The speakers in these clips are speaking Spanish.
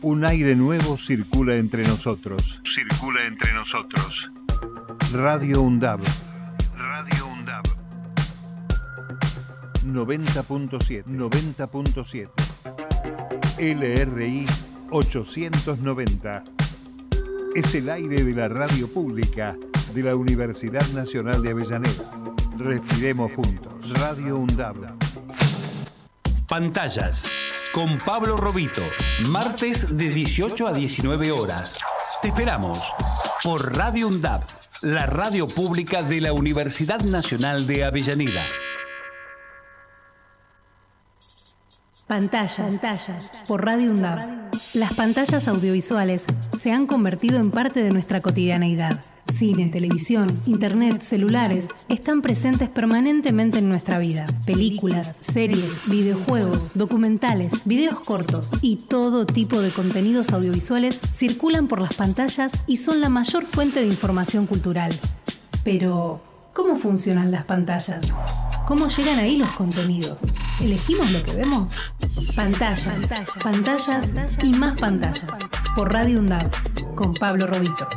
Un aire nuevo circula entre nosotros. Circula entre nosotros. Radio UNDAB. Radio UNDAB. 90.7. 90.7. LRI 890. Es el aire de la radio pública de la Universidad Nacional de Avellaneda. Respiremos juntos. Radio UNDAB. Pantallas. Con Pablo Robito. Martes de 18 a 19 horas. Te esperamos por Radio UNDAB, la radio pública de la Universidad Nacional de Avellaneda. Pantallas, pantallas, por Radio UNDAB. Las pantallas audiovisuales se han convertido en parte de nuestra cotidianeidad. Cine, televisión, internet, celulares están presentes permanentemente en nuestra vida. Películas, series, videojuegos, documentales, videos cortos y todo tipo de contenidos audiovisuales circulan por las pantallas y son la mayor fuente de información cultural. Pero, ¿cómo funcionan las pantallas? ¿Cómo llegan ahí los contenidos? ¿Elegimos lo que vemos? Pantallas, pantallas y más pantallas. Por Radio UNDAB, con Pablo Robito.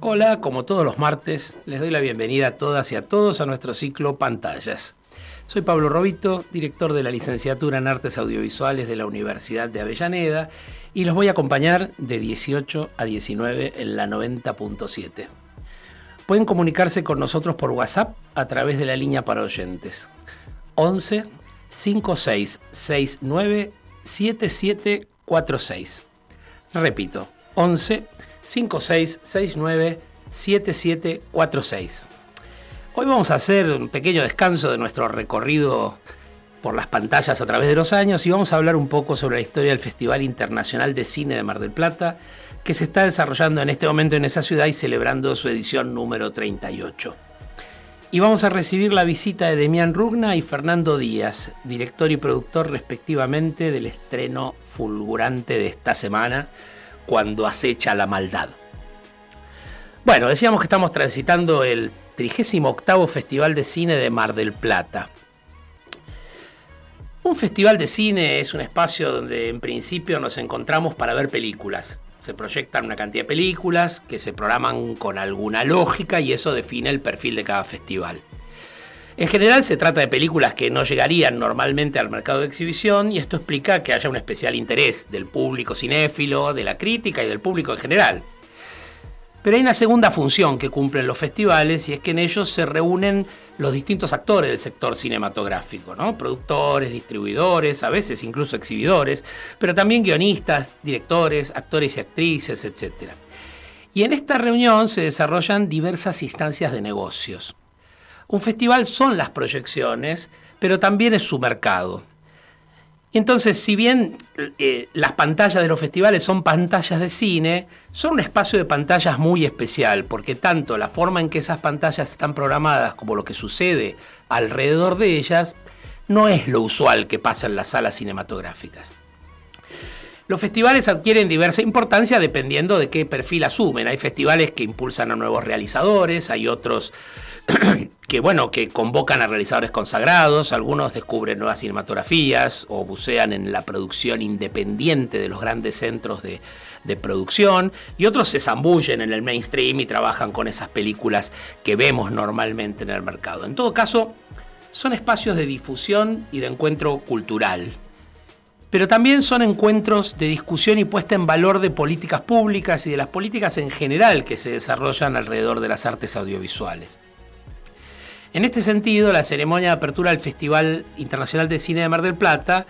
Hola, como todos los martes, les doy la bienvenida a todas y a todos a nuestro ciclo Pantallas. Soy Pablo Robito, director de la licenciatura en Artes Audiovisuales de la Universidad de Avellaneda y los voy a acompañar de 18 a 19 en la 90.7. Pueden comunicarse con nosotros por WhatsApp a través de la línea para oyentes 11 5669 7746. Repito, 11 5669 7746. Hoy vamos a hacer un pequeño descanso de nuestro recorrido por las pantallas a través de los años y vamos a hablar un poco sobre la historia del Festival Internacional de Cine de Mar del Plata, que se está desarrollando en este momento en esa ciudad y celebrando su edición número 38. Y vamos a recibir la visita de Demián Rugna y Fernando Díaz, director y productor respectivamente del estreno fulgurante de esta semana, Cuando acecha la maldad. Bueno, decíamos que estamos transitando el 38 Festival de Cine de Mar del Plata. Un festival de cine es un espacio donde en principio nos encontramos para ver películas. Se proyectan una cantidad de películas que se programan con alguna lógica y eso define el perfil de cada festival. En general se trata de películas que no llegarían normalmente al mercado de exhibición y esto explica que haya un especial interés del público cinéfilo, de la crítica y del público en general. Pero hay una segunda función que cumplen los festivales y es que en ellos se reúnen los distintos actores del sector cinematográfico, ¿no? productores, distribuidores, a veces incluso exhibidores, pero también guionistas, directores, actores y actrices, etc. Y en esta reunión se desarrollan diversas instancias de negocios. Un festival son las proyecciones, pero también es su mercado. Entonces, si bien eh, las pantallas de los festivales son pantallas de cine, son un espacio de pantallas muy especial, porque tanto la forma en que esas pantallas están programadas como lo que sucede alrededor de ellas, no es lo usual que pasa en las salas cinematográficas. Los festivales adquieren diversa importancia dependiendo de qué perfil asumen. Hay festivales que impulsan a nuevos realizadores, hay otros que bueno, que convocan a realizadores consagrados, algunos descubren nuevas cinematografías o bucean en la producción independiente de los grandes centros de, de producción, y otros se zambullen en el mainstream y trabajan con esas películas que vemos normalmente en el mercado. En todo caso, son espacios de difusión y de encuentro cultural, pero también son encuentros de discusión y puesta en valor de políticas públicas y de las políticas en general que se desarrollan alrededor de las artes audiovisuales. En este sentido, la ceremonia de apertura del Festival Internacional de Cine de Mar del Plata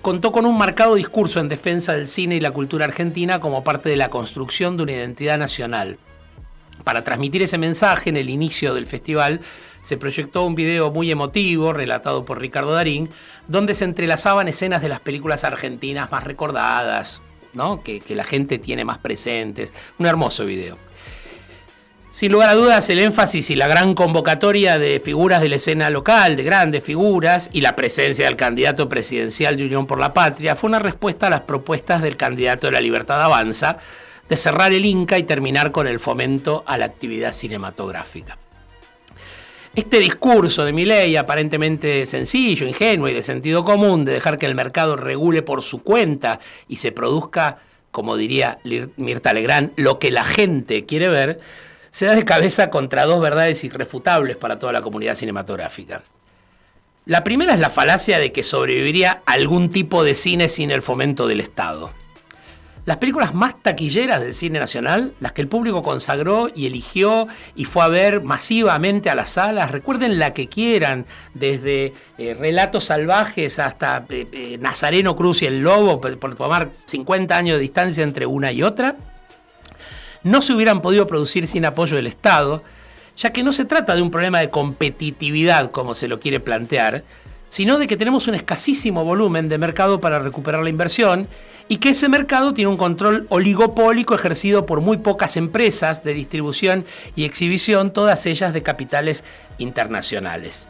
contó con un marcado discurso en defensa del cine y la cultura argentina como parte de la construcción de una identidad nacional. Para transmitir ese mensaje en el inicio del festival, se proyectó un video muy emotivo, relatado por Ricardo Darín, donde se entrelazaban escenas de las películas argentinas más recordadas, ¿no? que, que la gente tiene más presentes. Un hermoso video. Sin lugar a dudas, el énfasis y la gran convocatoria de figuras de la escena local, de grandes figuras, y la presencia del candidato presidencial de Unión por la Patria fue una respuesta a las propuestas del candidato de la Libertad Avanza de cerrar el Inca y terminar con el fomento a la actividad cinematográfica. Este discurso de Milei, aparentemente sencillo, ingenuo y de sentido común, de dejar que el mercado regule por su cuenta y se produzca, como diría Mirta Legrand, lo que la gente quiere ver, se da de cabeza contra dos verdades irrefutables para toda la comunidad cinematográfica. La primera es la falacia de que sobreviviría algún tipo de cine sin el fomento del Estado. Las películas más taquilleras del cine nacional, las que el público consagró y eligió y fue a ver masivamente a las salas, recuerden la que quieran, desde eh, Relatos Salvajes hasta eh, eh, Nazareno Cruz y el Lobo, por tomar 50 años de distancia entre una y otra, no se hubieran podido producir sin apoyo del Estado, ya que no se trata de un problema de competitividad como se lo quiere plantear, sino de que tenemos un escasísimo volumen de mercado para recuperar la inversión y que ese mercado tiene un control oligopólico ejercido por muy pocas empresas de distribución y exhibición, todas ellas de capitales internacionales.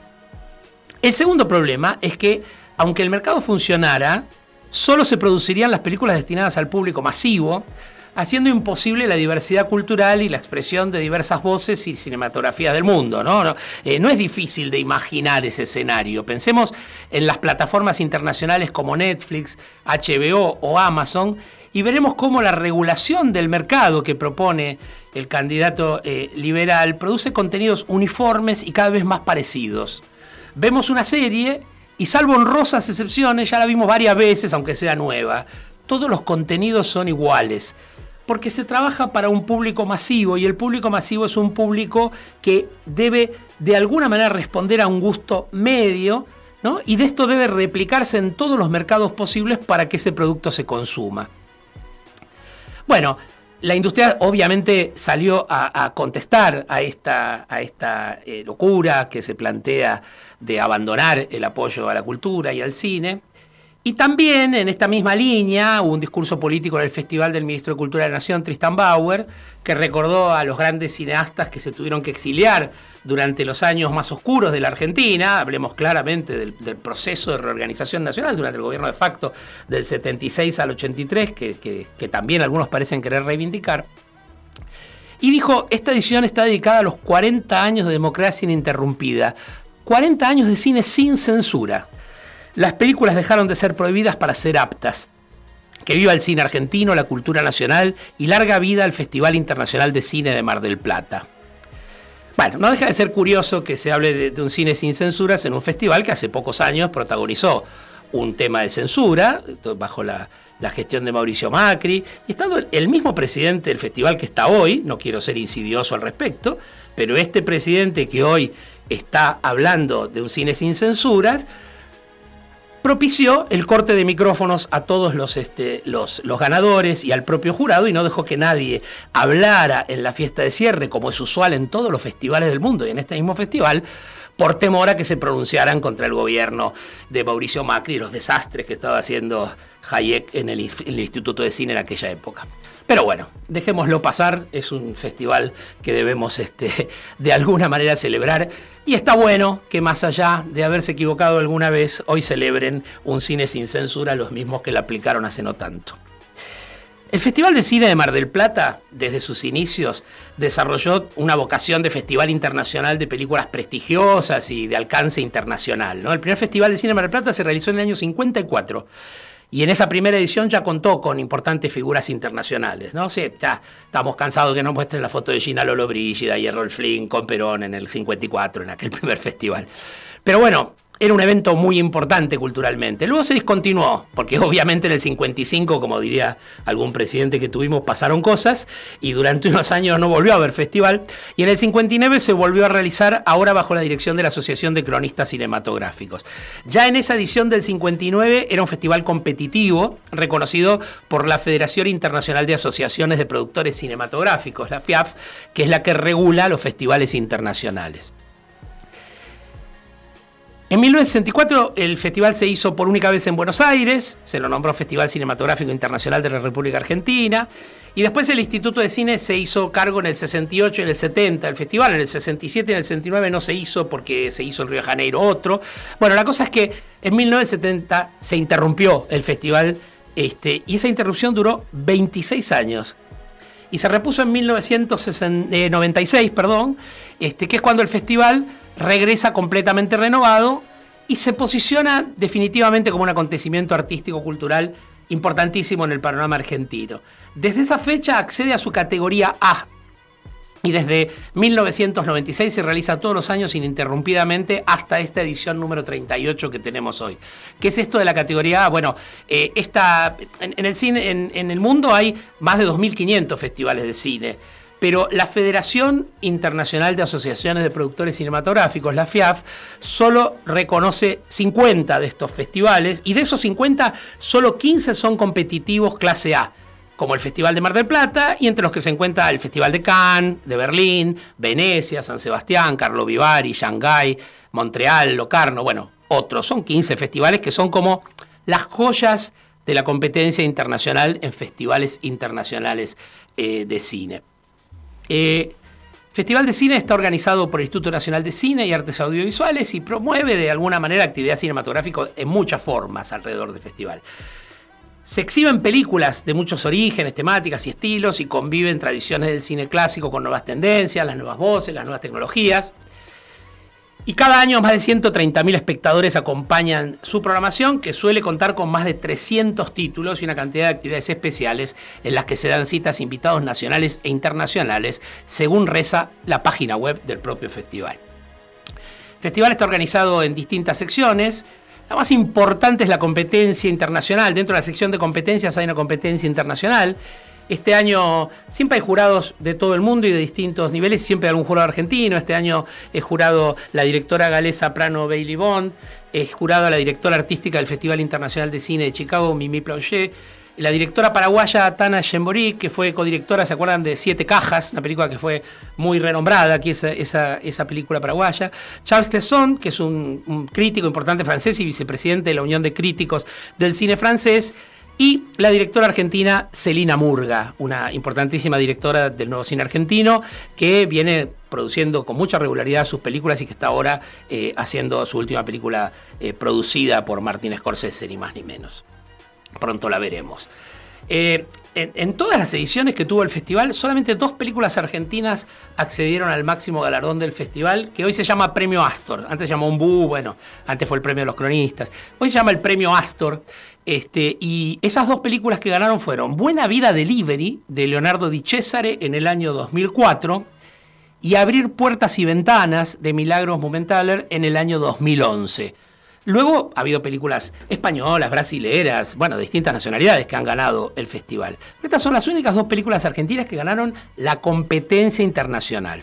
El segundo problema es que, aunque el mercado funcionara, solo se producirían las películas destinadas al público masivo, haciendo imposible la diversidad cultural y la expresión de diversas voces y cinematografías del mundo. ¿no? Eh, es difícil de imaginar ese escenario. Pensemos en las plataformas internacionales como Netflix, HBO o Amazon y veremos cómo la regulación del mercado que propone el candidato eh, liberal produce contenidos uniformes y cada vez más parecidos. Vemos una serie y salvo honrosas excepciones, ya la vimos varias veces, aunque sea nueva, todos los contenidos son iguales porque se trabaja para un público masivo y el público masivo es un público que debe de alguna manera responder a un gusto medio, ¿no? Y de esto debe replicarse en todos los mercados posibles para que ese producto se consuma. Bueno, la industria obviamente salió a, contestar a esta, a esta eh, locura que se plantea de abandonar el apoyo a la cultura y al cine. Y también en esta misma línea hubo un discurso político en el Festival del Ministro de Cultura de la Nación, Tristan Bauer, que recordó a los grandes cineastas que se tuvieron que exiliar durante los años más oscuros de la Argentina. Hablemos claramente del, proceso de reorganización nacional durante el gobierno de facto del 76 al 83, que, que también algunos parecen querer reivindicar. Y dijo, esta edición está dedicada a los 40 años de democracia ininterrumpida, 40 años de cine sin censura. Las películas dejaron de ser prohibidas para ser aptas. Que viva el cine argentino, la cultura nacional y larga vida al Festival Internacional de Cine de Mar del Plata. Bueno, no deja de ser curioso que se hable de, un cine sin censuras en un festival que hace pocos años protagonizó un tema de censura bajo la, gestión de Mauricio Macri, y estando el mismo presidente del festival que está hoy, no quiero ser insidioso al respecto, pero este presidente que hoy está hablando de un cine sin censuras, propició el corte de micrófonos a todos los, este, los, los, ganadores y al propio jurado y no dejó que nadie hablara en la fiesta de cierre, como es usual en todos los festivales del mundo y en este mismo festival, por temor a que se pronunciaran contra el gobierno de Mauricio Macri y los desastres que estaba haciendo Hayek en el, Instituto de Cine en aquella época. Pero bueno, dejémoslo pasar, es un festival que debemos este, de alguna manera celebrar y está bueno que más allá de haberse equivocado alguna vez, hoy celebren un cine sin censura los mismos que la aplicaron hace no tanto. El Festival de Cine de Mar del Plata, desde sus inicios, desarrolló una vocación de festival internacional de películas prestigiosas y de alcance internacional. ¿no? El primer Festival de Cine de Mar del Plata se realizó en el año 54 y en esa primera edición ya contó con importantes figuras internacionales, ¿no? Sí, ya estamos cansados que nos muestren la foto de Gina Lolo Brígida y Errol Flynn con Perón en el 54, en aquel primer festival. Pero bueno, era un evento muy importante culturalmente. Luego se discontinuó, porque obviamente en el 55, como diría algún presidente que tuvimos, pasaron cosas y durante unos años no volvió a haber festival. Y en el 59 se volvió a realizar, ahora bajo la dirección de la Asociación de Cronistas Cinematográficos. Ya en esa edición del 59 era un festival competitivo, reconocido por la Federación Internacional de Asociaciones de Productores Cinematográficos, la FIAF, que es la que regula los festivales internacionales. En 1964 el festival se hizo por única vez en Buenos Aires, se lo nombró Festival Cinematográfico Internacional de la República Argentina, y después el Instituto de Cine se hizo cargo en el 68 y en el 70 el festival, en el 67 y en el 69 no se hizo porque se hizo en Río de Janeiro otro. Bueno, la cosa es que en 1970 se interrumpió el festival este, y esa interrupción duró 26 años. Y se repuso en 1996, perdón, este, que es cuando el festival regresa completamente renovado y se posiciona definitivamente como un acontecimiento artístico-cultural importantísimo en el panorama argentino. Desde esa fecha accede a su categoría A y desde 1996 se realiza todos los años ininterrumpidamente hasta esta edición número 38 que tenemos hoy. ¿Qué es esto de la categoría A? Bueno, eh, en, el cine, en el mundo hay más de 2.500 festivales de cine pero la Federación Internacional de Asociaciones de Productores Cinematográficos, la FIAF, solo reconoce 50 de estos festivales y de esos 50, solo 15 son competitivos clase A como el Festival de Mar del Plata, y entre los que se encuentra el Festival de Cannes, de Berlín, Venecia, San Sebastián, Carlo Vivari, Shanghái, Montreal, Locarno, bueno, otros. Son 15 festivales que son como las joyas de la competencia internacional en festivales internacionales eh, de cine. Eh, Festival de Cine está organizado por el Instituto Nacional de Cine y Artes Audiovisuales y promueve de alguna manera actividad cinematográfica en muchas formas alrededor del festival. Se exhiben películas de muchos orígenes, temáticas y estilos y conviven tradiciones del cine clásico con nuevas tendencias, las nuevas voces, las nuevas tecnologías. Y cada año más de 130.000 espectadores acompañan su programación, que suele contar con más de 300 títulos y una cantidad de actividades especiales en las que se dan citas invitados nacionales e internacionales, según reza la página web del propio festival. El festival está organizado en distintas secciones. La más importante es la competencia internacional. Dentro de la sección de competencias hay una competencia internacional este año siempre hay jurados de todo el mundo y de distintos niveles, siempre hay algún jurado argentino. Este año es jurado la directora galesa Prano Bailey Bond, es jurado la directora artística del Festival Internacional de Cine de Chicago, Mimi Planchet, la directora paraguaya Tana Shembori, que fue codirectora, ¿se acuerdan? De Siete Cajas, una película que fue muy renombrada, aquí esa, esa, película paraguaya. Charles Tesson, que es un, crítico importante francés y vicepresidente de la Unión de Críticos del Cine Francés y la directora argentina Celina Murga, una importantísima directora del nuevo cine argentino que viene produciendo con mucha regularidad sus películas y que está ahora eh, haciendo su última película eh, producida por Martín Scorsese, ni más ni menos. Pronto la veremos. Eh, en, todas las ediciones que tuvo el festival, solamente dos películas argentinas accedieron al máximo galardón del festival, que hoy se llama Premio Astor. Antes se llamó un Bu, bueno, antes fue el Premio de los Cronistas. Hoy se llama el Premio Astor. Este, y esas dos películas que ganaron fueron Buena Vida Delivery, de Leonardo Di Cesare, en el año 2004, y Abrir Puertas y Ventanas, de Milagros Momentaler, en el año 2011. Luego ha habido películas españolas, brasileras, bueno, de distintas nacionalidades que han ganado el festival. estas son las únicas dos películas argentinas que ganaron la competencia internacional.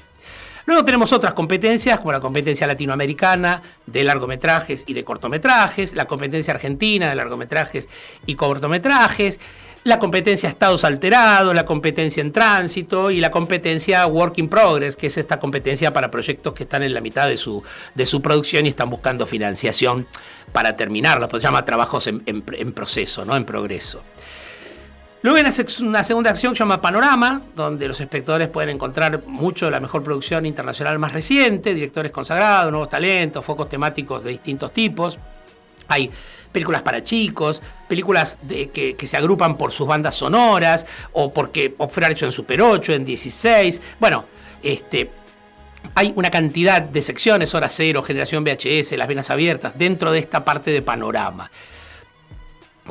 Luego tenemos otras competencias, como la competencia latinoamericana de largometrajes y de cortometrajes, la competencia argentina de largometrajes y cortometrajes, la competencia Estados Alterados, la competencia en tránsito y la competencia Work in Progress, que es esta competencia para proyectos que están en la mitad de su, de su producción y están buscando financiación para terminarla, pues se llama trabajos en, en proceso, ¿no? en progreso. Luego hay una, segunda acción que se llama Panorama, donde los espectadores pueden encontrar mucho de la mejor producción internacional más reciente, directores consagrados, nuevos talentos, focos temáticos de distintos tipos. Hay películas para chicos, películas que, se agrupan por sus bandas sonoras, o porque fueron hecho en Super 8, en 16. Bueno, este, hay una cantidad de secciones, Hora Cero, Generación VHS, Las Venas Abiertas, dentro de esta parte de panorama.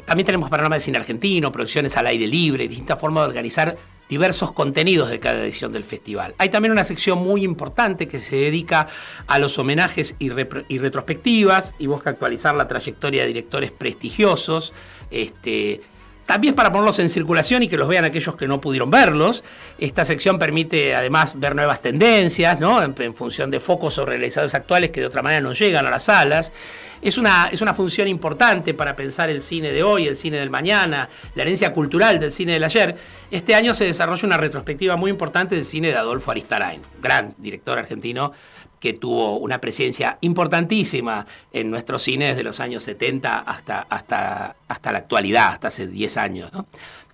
También tenemos panorama de cine argentino, producciones al aire libre, distintas formas de organizar diversos contenidos de cada edición del festival. Hay también una sección muy importante que se dedica a los homenajes y, retrospectivas y busca actualizar la trayectoria de directores prestigiosos. Este, también para ponerlos en circulación y que los vean aquellos que no pudieron verlos. Esta sección permite además ver nuevas tendencias, ¿no? en, función de focos sobre realizadores actuales que de otra manera no llegan a las salas. Es una, es una función importante para pensar el cine de hoy, el cine del mañana, la herencia cultural del cine del ayer. Este año se desarrolla una retrospectiva muy importante del cine de Adolfo Aristarain, gran director argentino que tuvo una presencia importantísima en nuestro cine desde los años 70 hasta, hasta, hasta la actualidad, hasta hace 10 años.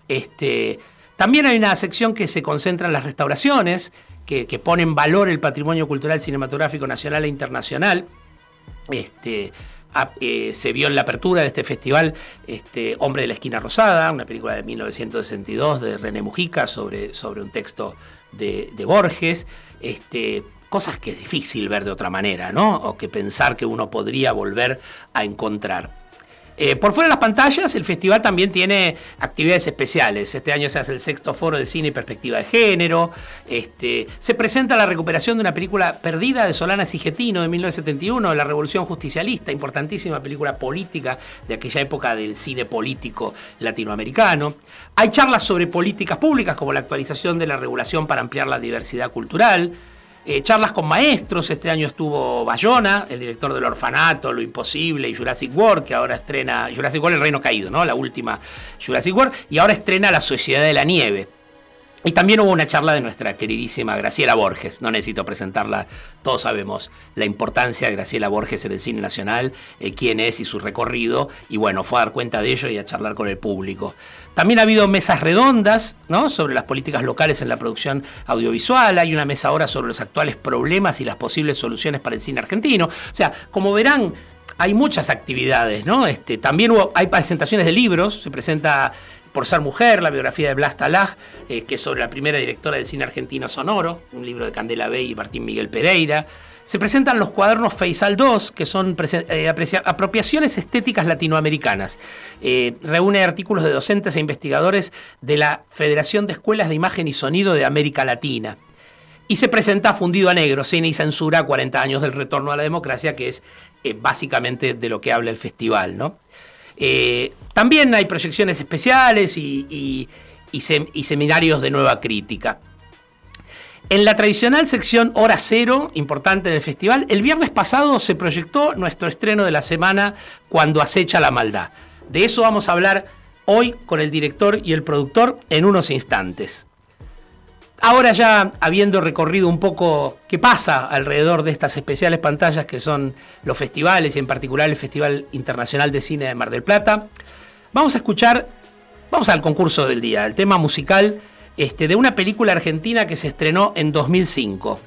Este, también hay una sección que se concentra en las restauraciones, que, pone en valor el patrimonio cultural cinematográfico nacional e internacional. Este, eh, se vio en la apertura de este festival este, Hombre de la Esquina Rosada, una película de 1962 de René Mujica sobre, sobre un texto de, Borges. Este, cosas que es difícil ver de otra manera, ¿no? O que pensar que uno podría volver a encontrar. Eh, por fuera de las pantallas, el festival también tiene actividades especiales. Este año se hace el sexto foro de cine y perspectiva de género. Este, se presenta la recuperación de una película perdida de Solana Sigetino de 1971, La Revolución Justicialista, importantísima película política de aquella época del cine político latinoamericano. Hay charlas sobre políticas públicas, como la actualización de la regulación para ampliar la diversidad cultural. Eh, charlas con maestros, este año estuvo Bayona, el director del Orfanato, Lo Imposible y Jurassic World, que ahora estrena Jurassic World El Reino Caído, ¿no? La última Jurassic World, y ahora estrena La Sociedad de la Nieve. Y también hubo una charla de nuestra queridísima Graciela Borges. No necesito presentarla, todos sabemos la importancia de Graciela Borges en el cine nacional, eh, quién es y su recorrido. Y bueno, fue a dar cuenta de ello y a charlar con el público. También ha habido mesas redondas ¿no? sobre las políticas locales en la producción audiovisual. Hay una mesa ahora sobre los actuales problemas y las posibles soluciones para el cine argentino. O sea, como verán, hay muchas actividades, ¿no? Este, también hay presentaciones de libros, se presenta por ser mujer, la biografía de Blas Talaj, eh, que es sobre la primera directora del cine argentino sonoro, un libro de Candela Bey y Martín Miguel Pereira. Se presentan los cuadernos Faisal II, que son eh, apropiaciones estéticas latinoamericanas. Eh, reúne artículos de docentes e investigadores de la Federación de Escuelas de Imagen y Sonido de América Latina. Y se presenta Fundido a Negro, Cine y Censura, 40 años del retorno a la democracia, que es básicamente de lo que habla el festival. ¿no? Eh, también hay proyecciones especiales y, seminarios de nueva crítica. En la tradicional sección Hora Cero, importante del festival, el viernes pasado se proyectó nuestro estreno de la semana Cuando acecha la maldad. De eso vamos a hablar hoy con el director y el productor en unos instantes. Ahora ya habiendo recorrido un poco qué pasa alrededor de estas especiales pantallas que son los festivales y en particular el Festival Internacional de Cine de Mar del Plata, vamos a escuchar, vamos al concurso del día, el tema musical este, de una película argentina que se estrenó en 2005.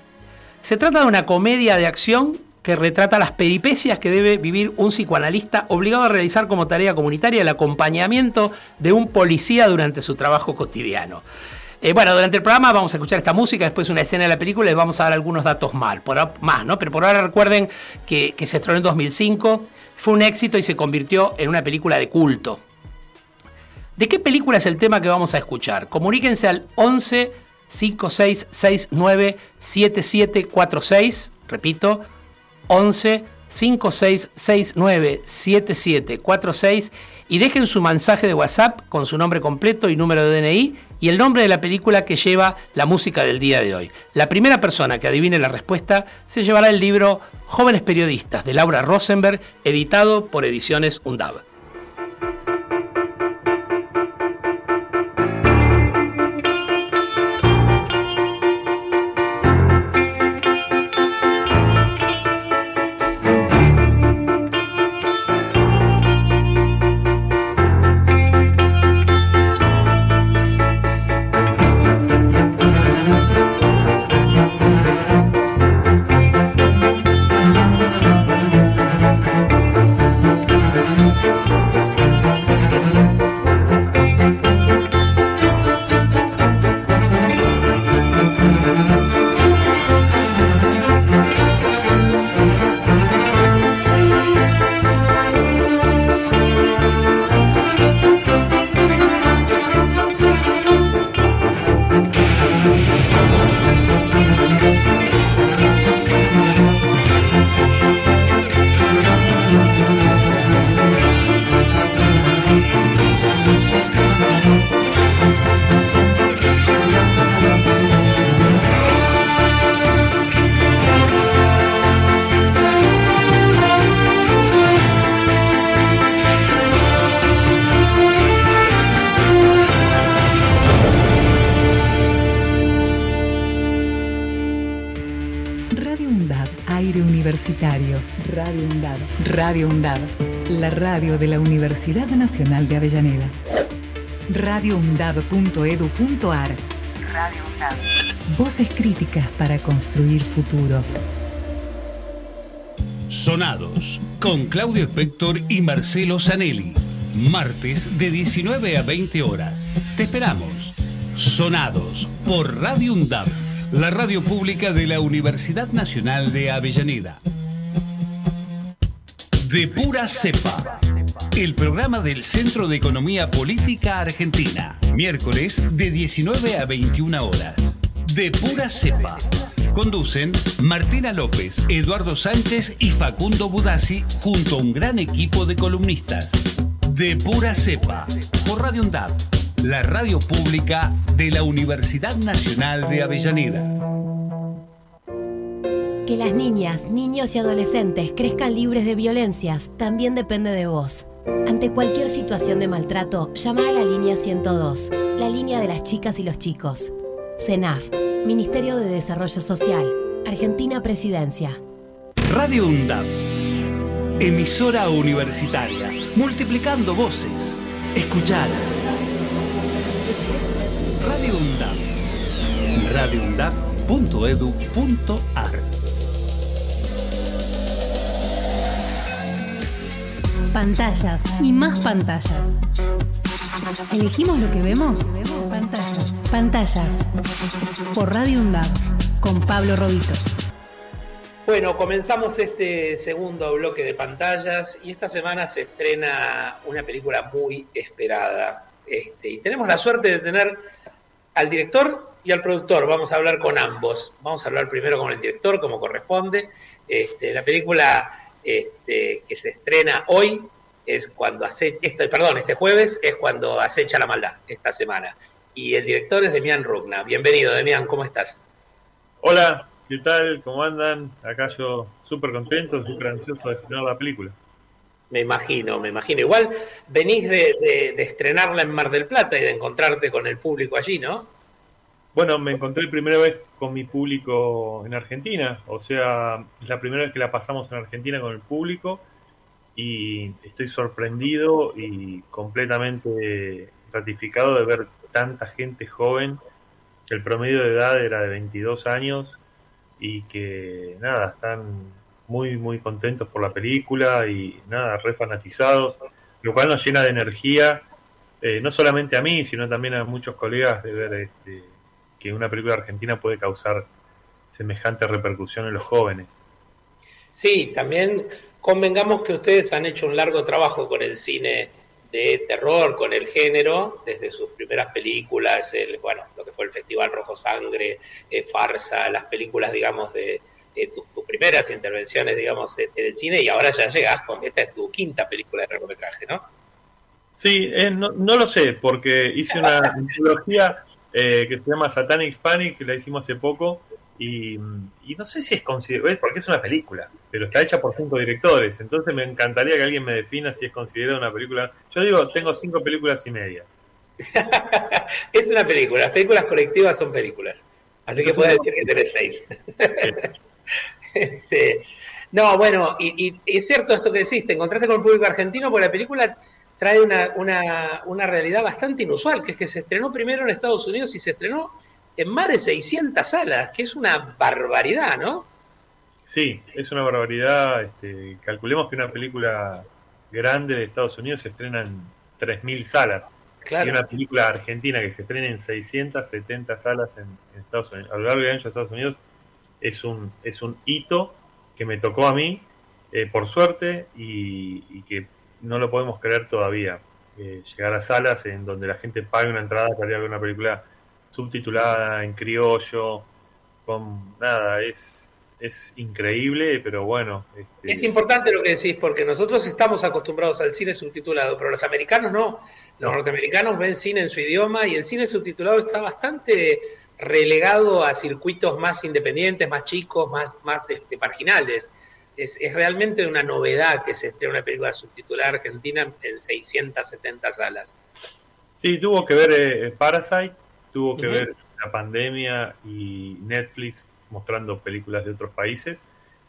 Se trata de una comedia de acción que retrata las peripecias que debe vivir un psicoanalista obligado a realizar como tarea comunitaria el acompañamiento de un policía durante su trabajo cotidiano. Eh, bueno, durante el programa vamos a escuchar esta música, después una escena de la película y les vamos a dar algunos datos mal, por, más, ¿no? Pero por ahora recuerden que, se estrenó en 2005, fue un éxito y se convirtió en una película de culto. ¿De qué película es el tema que vamos a escuchar? Comuníquense al 11 5669 7746, repito, 11 5669 7746 y dejen su mensaje de WhatsApp con su nombre completo y número de DNI y el nombre de la película que lleva la música del día de hoy. La primera persona que adivine la respuesta se llevará el libro Jóvenes Periodistas de Laura Rosenberg, editado por Ediciones Undab. Universidad Nacional de Avellaneda. radioundab.edu.ar Radio Voces críticas para construir futuro. Sonados con Claudio Spector y Marcelo Zanelli. Martes de 19 a 20 horas. Te esperamos. Sonados por Radio UNDAB la radio pública de la Universidad Nacional de Avellaneda. De pura cepa. El programa del Centro de Economía Política Argentina. Miércoles de 19 a 21 horas. De pura cepa. Conducen Martina López, Eduardo Sánchez y Facundo Budassi junto a un gran equipo de columnistas. De pura cepa. Por Radio UNDAP, la radio pública de la Universidad Nacional de Avellaneda. Que las niñas, niños y adolescentes crezcan libres de violencias también depende de vos. Ante cualquier situación de maltrato, llama a la línea 102, la línea de las chicas y los chicos. CENAF, Ministerio de Desarrollo Social, Argentina Presidencia. Radio UNDAP, emisora universitaria, multiplicando voces. Escuchadas. Radio UNDAP. radioundap.edu.ar Pantallas y más pantallas. ¿Elegimos lo que vemos? Pantallas. Pantallas. Por Radio UNDAB, con Pablo Robito. Bueno, comenzamos este segundo bloque de pantallas y esta semana se estrena una película muy esperada. Este, y tenemos la suerte de tener al director y al productor. Vamos a hablar con ambos. Vamos a hablar primero con el director, como corresponde. Este, la película este, que se estrena hoy es cuando hace, este, perdón, este jueves es cuando acecha la maldad, esta semana. Y el director es Demian Rugna. Bienvenido, Demian, ¿cómo estás? Hola, ¿qué tal? ¿Cómo andan? Acá yo súper contento, súper ansioso de estrenar la película. Me imagino, me imagino. Igual venís de, de estrenarla en Mar del Plata y de encontrarte con el público allí, ¿no? Bueno, me encontré primera vez con mi público en Argentina, o sea, es la primera vez que la pasamos en Argentina con el público y estoy sorprendido y completamente ratificado de ver tanta gente joven. El promedio de edad era de 22 años y que nada, están muy, muy contentos por la película y nada, re fanatizados, lo cual nos llena de energía, eh, no solamente a mí, sino también a muchos colegas de ver este, que una película argentina puede causar semejante repercusión en los jóvenes. Sí, también convengamos que ustedes han hecho un largo trabajo con el cine de terror, con el género, desde sus primeras películas, el, bueno, lo que fue el Festival Rojo Sangre, eh, Farsa, las películas, digamos, de, tus, primeras intervenciones, digamos, en el cine, y ahora ya llegas con, esta es tu quinta película de largometraje, ¿no? Sí, eh, no, no, lo sé, porque hice una antología eh, que se llama Satanic Panic, que la hicimos hace poco, y, no sé si es considerada, porque es una película, pero está hecha por cinco directores, entonces me encantaría que alguien me defina si es considerada una película. Yo digo, tengo cinco películas y media. es una película, las películas colectivas son películas, así que puedes decir que tenés seis. No, bueno, y, y, es cierto esto que decís, te encontraste con el público argentino porque la película trae una, una, una, realidad bastante inusual, que es que se estrenó primero en Estados Unidos y se estrenó en más de 600 salas, que es una barbaridad, ¿no? Sí, es una barbaridad. Este, calculemos que una película grande de Estados Unidos se estrena en 3.000 salas. Y una película argentina que se estrena en 670 salas en, Estados Unidos, a lo largo del año de Estados Unidos, es un, es un hito que me tocó a mí, eh, por suerte, y, y que no lo podemos creer todavía. Eh, llegar a salas en donde la gente pague una entrada para ir a ver una película subtitulada en criollo, con nada, es, es increíble, pero bueno. Este... Es importante lo que decís, porque nosotros estamos acostumbrados al cine subtitulado, pero los americanos no. Los norteamericanos ven cine en su idioma y el cine subtitulado está bastante relegado a circuitos más independientes, más chicos, más, más este, marginales es, realmente una novedad que se estrene una película subtitulada argentina en 670 salas. Sí, tuvo que ver eh, Parasite, tuvo que ver la pandemia y Netflix mostrando películas de otros países.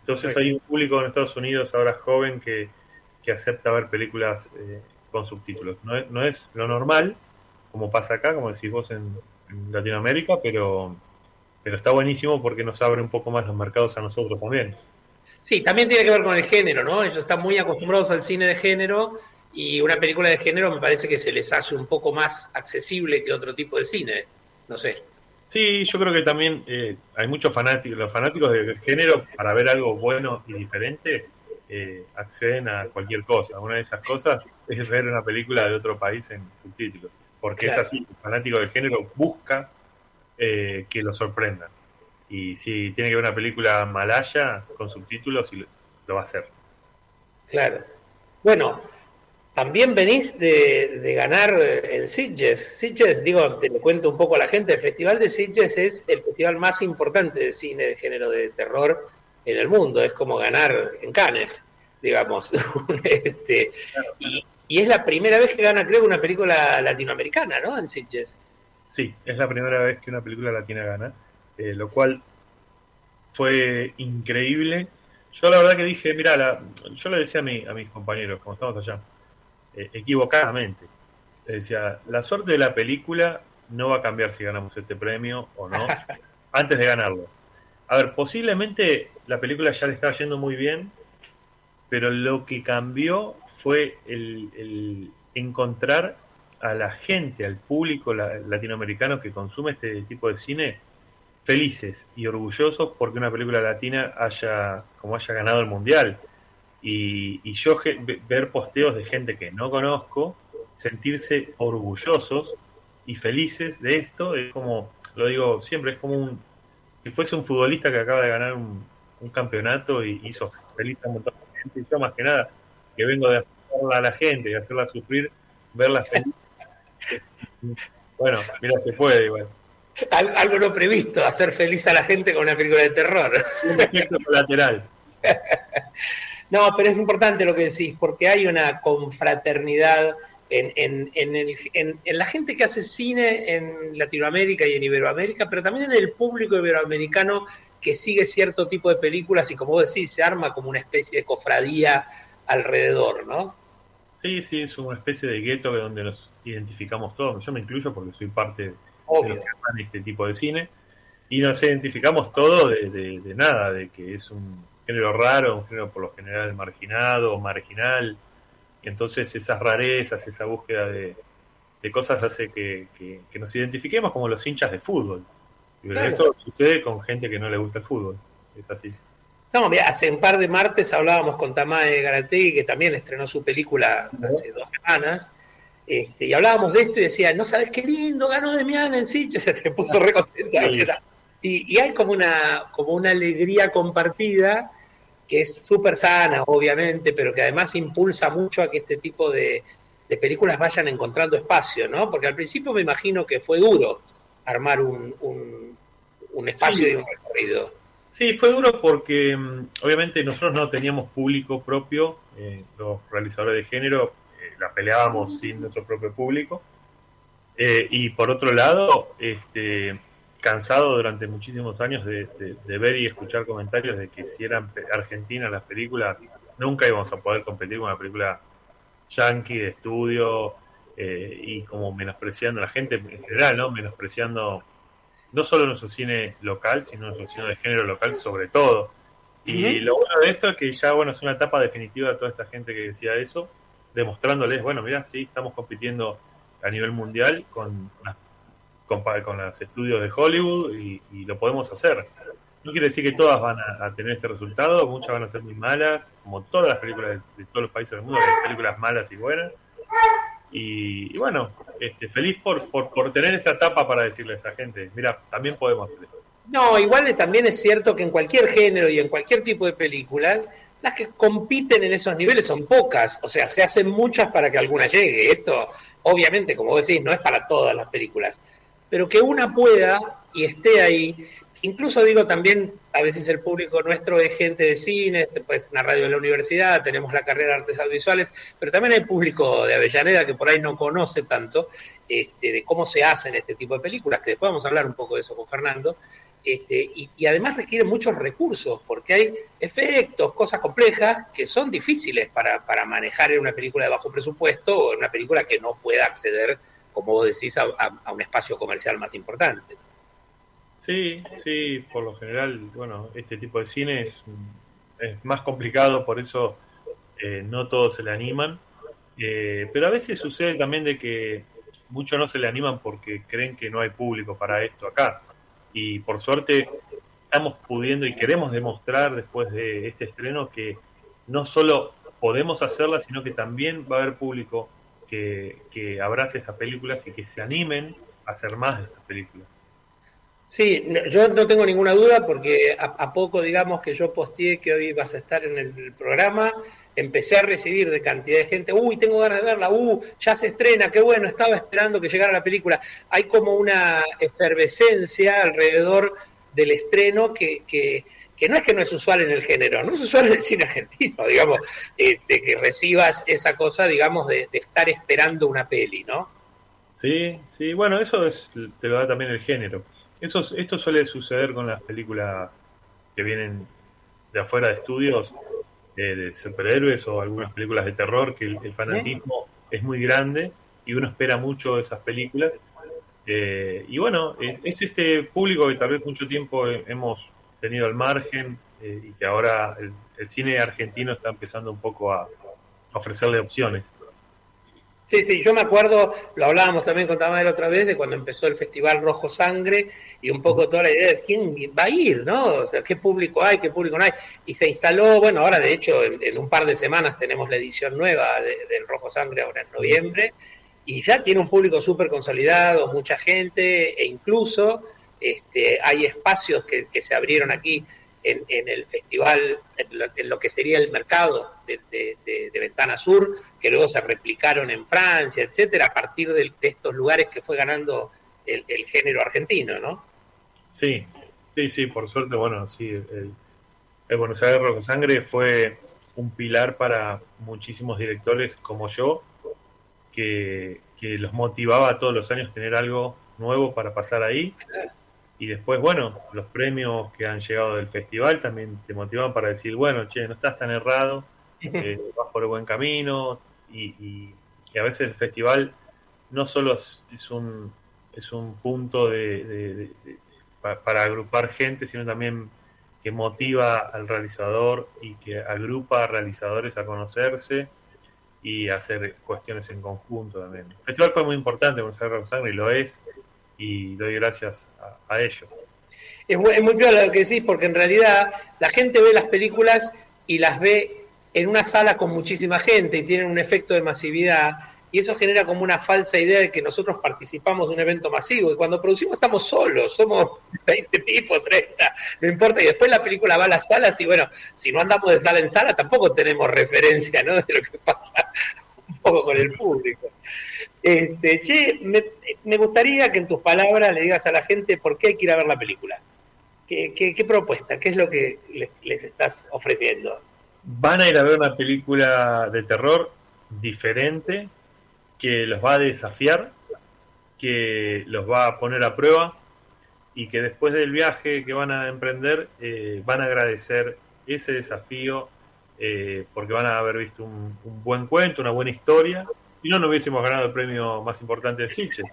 Entonces hay un público en Estados Unidos ahora joven que, acepta ver películas eh, con subtítulos. No es, lo normal, como pasa acá, como decís vos en, en Latinoamérica, pero, pero está buenísimo porque nos abre un poco más los mercados a nosotros también. Sí, también tiene que ver con el género, ¿no? Ellos están muy acostumbrados al cine de género y una película de género me parece que se les hace un poco más accesible que otro tipo de cine, no sé. Sí, yo creo que también eh, hay muchos fanáticos, los fanáticos del género, para ver algo bueno y diferente, eh, acceden a cualquier cosa. Una de esas cosas es ver una película de otro país en subtítulos, porque es así, el fanático del género busca eh, que lo sorprendan. Y si tiene que ver una película malaya con subtítulos, lo va a hacer. Claro. Bueno, también venís de, ganar en Sitges. Sitges, digo, te lo cuento un poco a la gente, el Festival de Sitges es el festival más importante de cine de género de terror en el mundo. Es como ganar en Cannes, digamos. este, y, es la primera vez que gana, creo, una película latinoamericana, ¿no? En Sitges. Sí, es la primera vez que una película latina gana, eh, lo cual fue increíble. Yo la verdad que dije, mira, yo le decía a, mi, a mis compañeros, como estamos allá, eh, equivocadamente. decía, la suerte de la película no va a cambiar si ganamos este premio o no, antes de ganarlo. A ver, posiblemente la película ya le estaba yendo muy bien, pero lo que cambió fue el, encontrar a la gente, al público latinoamericano que consume este tipo de cine, felices y orgullosos porque una película latina haya, como haya ganado el mundial. Y, yo ver posteos de gente que no conozco, sentirse orgullosos y felices de esto, es como, lo digo siempre, es como un, si fuese un futbolista que acaba de ganar un, campeonato y hizo feliz a un montón de gente, y yo más que nada, que vengo de hacerla a la gente, de hacerla sufrir, verla feliz. bueno, mira, se puede igual. Algo no previsto, hacer feliz a la gente con una película de terror. Un efecto colateral. No, pero es importante lo que decís, porque hay una confraternidad en, en, en, en, la gente que hace cine en Latinoamérica y en Iberoamérica, pero también en el público iberoamericano que sigue cierto tipo de películas y como vos decís, se arma como una especie de cofradía alrededor, ¿no? Sí, sí, es una especie de gueto donde nos identificamos todos. Yo me incluyo porque soy parte de este tipo de cine y nos identificamos todos de, de nada, de que es un género raro, un género por lo general marginado o marginal. Y entonces esas rarezas, esa búsqueda de, cosas hace que, nos identifiquemos como los hinchas de fútbol. Y esto sucede con gente que no le gusta el fútbol. Es así. No, mira, hace un par de martes hablábamos con Tamae Garategui, que también estrenó su película hace dos semanas, este, y hablábamos de esto y decía, no sabes qué lindo, ganó Demian en sí, se puso re Y, y, hay como una, como una alegría compartida que es súper sana, obviamente, pero que además impulsa mucho a que este tipo de, películas vayan encontrando espacio, ¿no? Porque al principio me imagino que fue duro armar un, un, espacio y un recorrido. Sí, fue duro porque mm, obviamente nosotros no teníamos público propio, eh, los realizadores de género la peleábamos sin nuestro propio público. Eh, y por otro lado, este, cansado durante muchísimos años de, ver y escuchar comentarios de que si eran argentinas las películas, nunca íbamos a poder competir con una película yankee de estudio eh, y como menospreciando a la gente en general, ¿no? Menospreciando no solo nuestro cine local, sino nuestro cine de género local sobre todo. Y lo bueno de esto es que ya, bueno, es una etapa definitiva de toda esta gente que decía eso, demostrándoles, bueno, mira, sí, estamos compitiendo a nivel mundial con con, con los estudios de Hollywood y, lo podemos hacer. No quiere decir que todas van a, tener este resultado, muchas van a ser muy malas, como todas las películas de, todos los países del mundo, hay películas malas y buenas. Y, bueno, este, feliz por, por, tener esta etapa para decirle a esta gente, mira, también podemos hacer esto. No, igual también es cierto que en cualquier género y en cualquier tipo de películas, las que compiten en esos niveles son pocas, o sea, se hacen muchas para que alguna llegue. Esto, obviamente, como decís, no es para todas las películas pero que una pueda y esté ahí. Incluso digo también, a veces el público nuestro es gente de cine, este, pues una radio de la universidad, tenemos la carrera de artes audiovisuales, pero también hay público de Avellaneda que por ahí no conoce tanto este, de cómo se hacen este tipo de películas, que después vamos a hablar un poco de eso con Fernando, este, y, además requiere muchos recursos, porque hay efectos, cosas complejas que son difíciles para, para manejar en una película de bajo presupuesto o en una película que no pueda acceder como vos decís, a, un espacio comercial más importante. Sí, sí, por lo general, bueno, este tipo de cine es, más complicado, por eso eh, no todos se le animan. Eh, pero a veces sucede también de que muchos no se le animan porque creen que no hay público para esto acá. Y por suerte estamos pudiendo y queremos demostrar después de este estreno que no solo podemos hacerla, sino que también va a haber público que, que abrace estas películas y que se animen a hacer más de estas películas. Sí, yo no tengo ninguna duda porque a, poco, digamos, que yo posteé que hoy vas a estar en el programa, empecé a recibir de cantidad de gente, uy, tengo ganas de verla, uh, ya se estrena, qué bueno, estaba esperando que llegara la película. Hay como una efervescencia alrededor del estreno que, que, que no es que no es usual en el género, no es usual en el cine argentino, digamos, de que recibas esa cosa, digamos, de, de, estar esperando una peli, ¿no? Sí, sí, bueno, eso es, te lo da también el género. Eso, esto suele suceder con las películas que vienen de afuera de estudios eh, de superhéroes o algunas películas de terror, que el, fanatismo es muy grande y uno espera mucho de esas películas. Eh, y bueno, es, este público que tal vez mucho tiempo hemos tenido al margen eh, y que ahora el, el, cine argentino está empezando un poco a ofrecerle opciones. Sí, sí, yo me acuerdo, lo hablábamos también con Tamal otra vez, de cuando empezó el Festival Rojo Sangre y un poco toda la idea de quién va a ir, ¿no? O sea, qué público hay, qué público no hay. Y se instaló, bueno, ahora de hecho en, un par de semanas tenemos la edición nueva del Rojo Sangre, ahora en noviembre, y ya tiene un público súper consolidado, mucha gente, e incluso este, hay espacios que, que se abrieron aquí en, el festival, en lo, que sería el mercado de, Ventana Sur, que luego se replicaron en Francia, etcétera, a partir de, estos lugares que fue ganando el, género argentino, ¿no? Sí, sí, sí, por suerte, bueno, sí, el, Buenos Aires Rojo Sangre fue un pilar para muchísimos directores como yo, que, que los motivaba todos los años tener algo nuevo para pasar ahí. Y después, bueno, los premios que han llegado del festival también te motivan para decir, bueno, che, no estás tan errado, eh, vas por el buen camino. Y, y, a veces el festival no solo es, un, es un punto de, para agrupar gente, sino también que motiva al realizador y que agrupa a realizadores a conocerse y a hacer cuestiones en conjunto también. El festival fue muy importante conocer a Sangre y lo es, y doy gracias a, ello. Es muy, es lo que decís, porque en realidad la gente ve las películas y las ve en una sala con muchísima gente y tienen un efecto de masividad y eso genera como una falsa idea de que nosotros participamos de un evento masivo y cuando producimos estamos solos, somos 20 tipos, 30, no importa, y después la película va a las salas y bueno, si no andamos de sala en sala tampoco tenemos referencia ¿no? de lo que pasa un poco con el público. Este, che, me, gustaría que en tus palabras le digas a la gente por qué hay que ir a ver la película. ¿Qué, propuesta? ¿Qué es lo que les, estás ofreciendo? Van a ir a ver una película de terror diferente, que los va a desafiar, que los va a poner a prueba y que después del viaje que van a emprender eh, van a agradecer ese desafío eh, porque van a haber visto un buen cuento, una buena historia si no, no hubiésemos ganado el premio más importante de Sitges.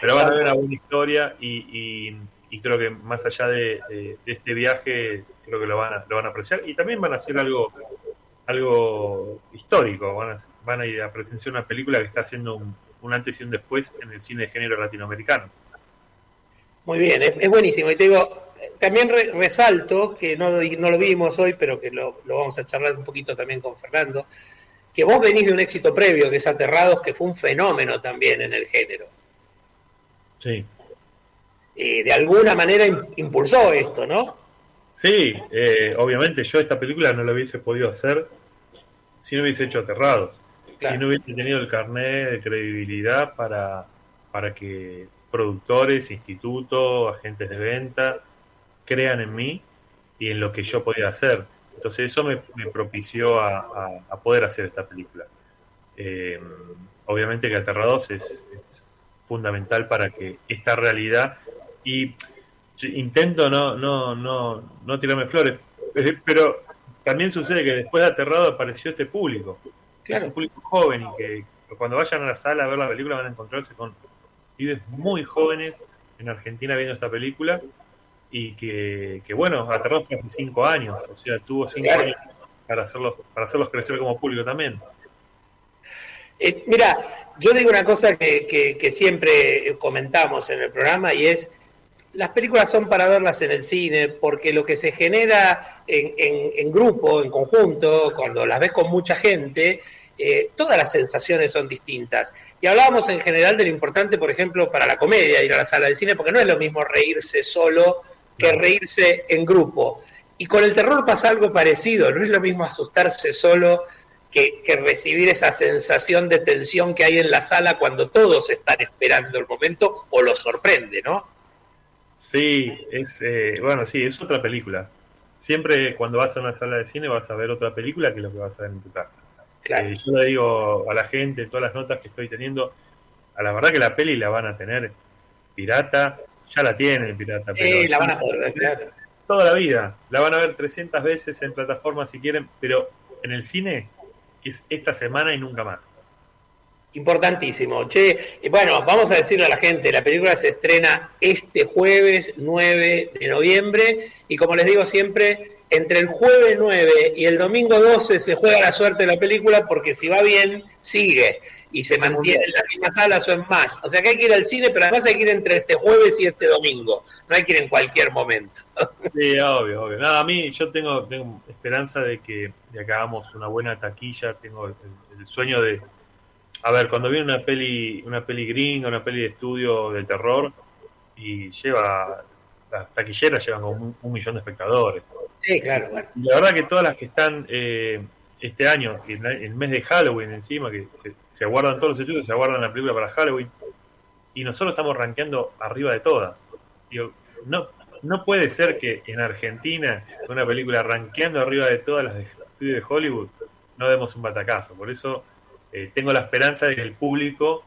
Pero van a ver una buena historia y, creo que más allá de, este viaje, creo que lo van, a, lo van a apreciar. Y también van a hacer algo algo histórico. Van a, ir a presenciar una película que está haciendo un, antes y un después en el cine de género latinoamericano. Muy bien, es, buenísimo. Y te digo, también resalto, que no, no, lo vimos hoy, pero que lo, lo, vamos a charlar un poquito también con Fernando, que vos venís de un éxito previo, que es Aterrados, que fue un fenómeno también en el género. Sí. Y de alguna manera impulsó esto, ¿no? Sí, eh, obviamente yo esta película no la hubiese podido hacer si no hubiese hecho Aterrados. Si no hubiese tenido el carnet de credibilidad para, para que productores, institutos, agentes de venta crean en mí y en lo que yo podía hacer. Entonces eso me, propició a, poder hacer esta película. Eh, obviamente que Aterrados es, es, fundamental para que esta realidad y intento no, no, no, no tirarme flores, eh, pero también sucede que después de Aterrado apareció este público, es un público joven y que cuando vayan a la sala a ver la película van a encontrarse con pibes muy jóvenes en Argentina viendo esta película y que, bueno, aterró hace cinco años, o sea, tuvo cinco años para hacerlos, para hacerlos crecer como público también. Eh, mira, yo digo una cosa que, que, siempre comentamos en el programa y es las películas son para verlas en el cine, porque lo que se genera en, grupo, en conjunto, cuando las ves con mucha gente, eh, todas las sensaciones son distintas. Y hablábamos en general de lo importante, por ejemplo, para la comedia, ir a la sala de cine, porque no es lo mismo reírse solo que reírse en grupo. Y con el terror pasa algo parecido, no es lo mismo asustarse solo que, recibir esa sensación de tensión que hay en la sala cuando todos están esperando el momento o lo sorprende, ¿no? Sí, es eh, bueno, sí, es otra película. Siempre cuando vas a una sala de cine vas a ver otra película que lo que vas a ver en tu casa. Claro. Eh, yo le digo a la gente, todas las notas que estoy teniendo, a la verdad que la peli la van a tener pirata, ya la tienen pirata. Pero la van a poder ver, Toda la vida, la van a ver 300 veces en plataformas si quieren, pero en el cine es esta semana y nunca más. Importantísimo. Che, bueno, vamos a decirle a la gente, la película se estrena este jueves 9 de noviembre y como les digo siempre, entre el jueves 9 y el domingo 12 se juega la suerte de la película porque si va bien, sigue y se mantiene en la misma sala o en más. O sea que hay que ir al cine, pero además hay que ir entre este jueves y este domingo. No hay que ir en cualquier momento. Sí, obvio, obvio. Nada, a mí yo tengo, tengo esperanza de que, de que hagamos una buena taquilla. Tengo el, sueño de... A ver, cuando viene una peli, una peli gringa, una peli de estudio de terror, y lleva... Las taquilleras llevan como un, millón de espectadores. Sí, claro. la verdad que todas las que están... Eh, este año, en el mes de Halloween encima, que se, aguardan todos los estudios, se aguardan la película para Halloween, y nosotros estamos rankeando arriba de todas. no, no puede ser que en Argentina, una película rankeando arriba de todas las de estudios de Hollywood, no demos un batacazo. Por eso eh, tengo la esperanza de que el público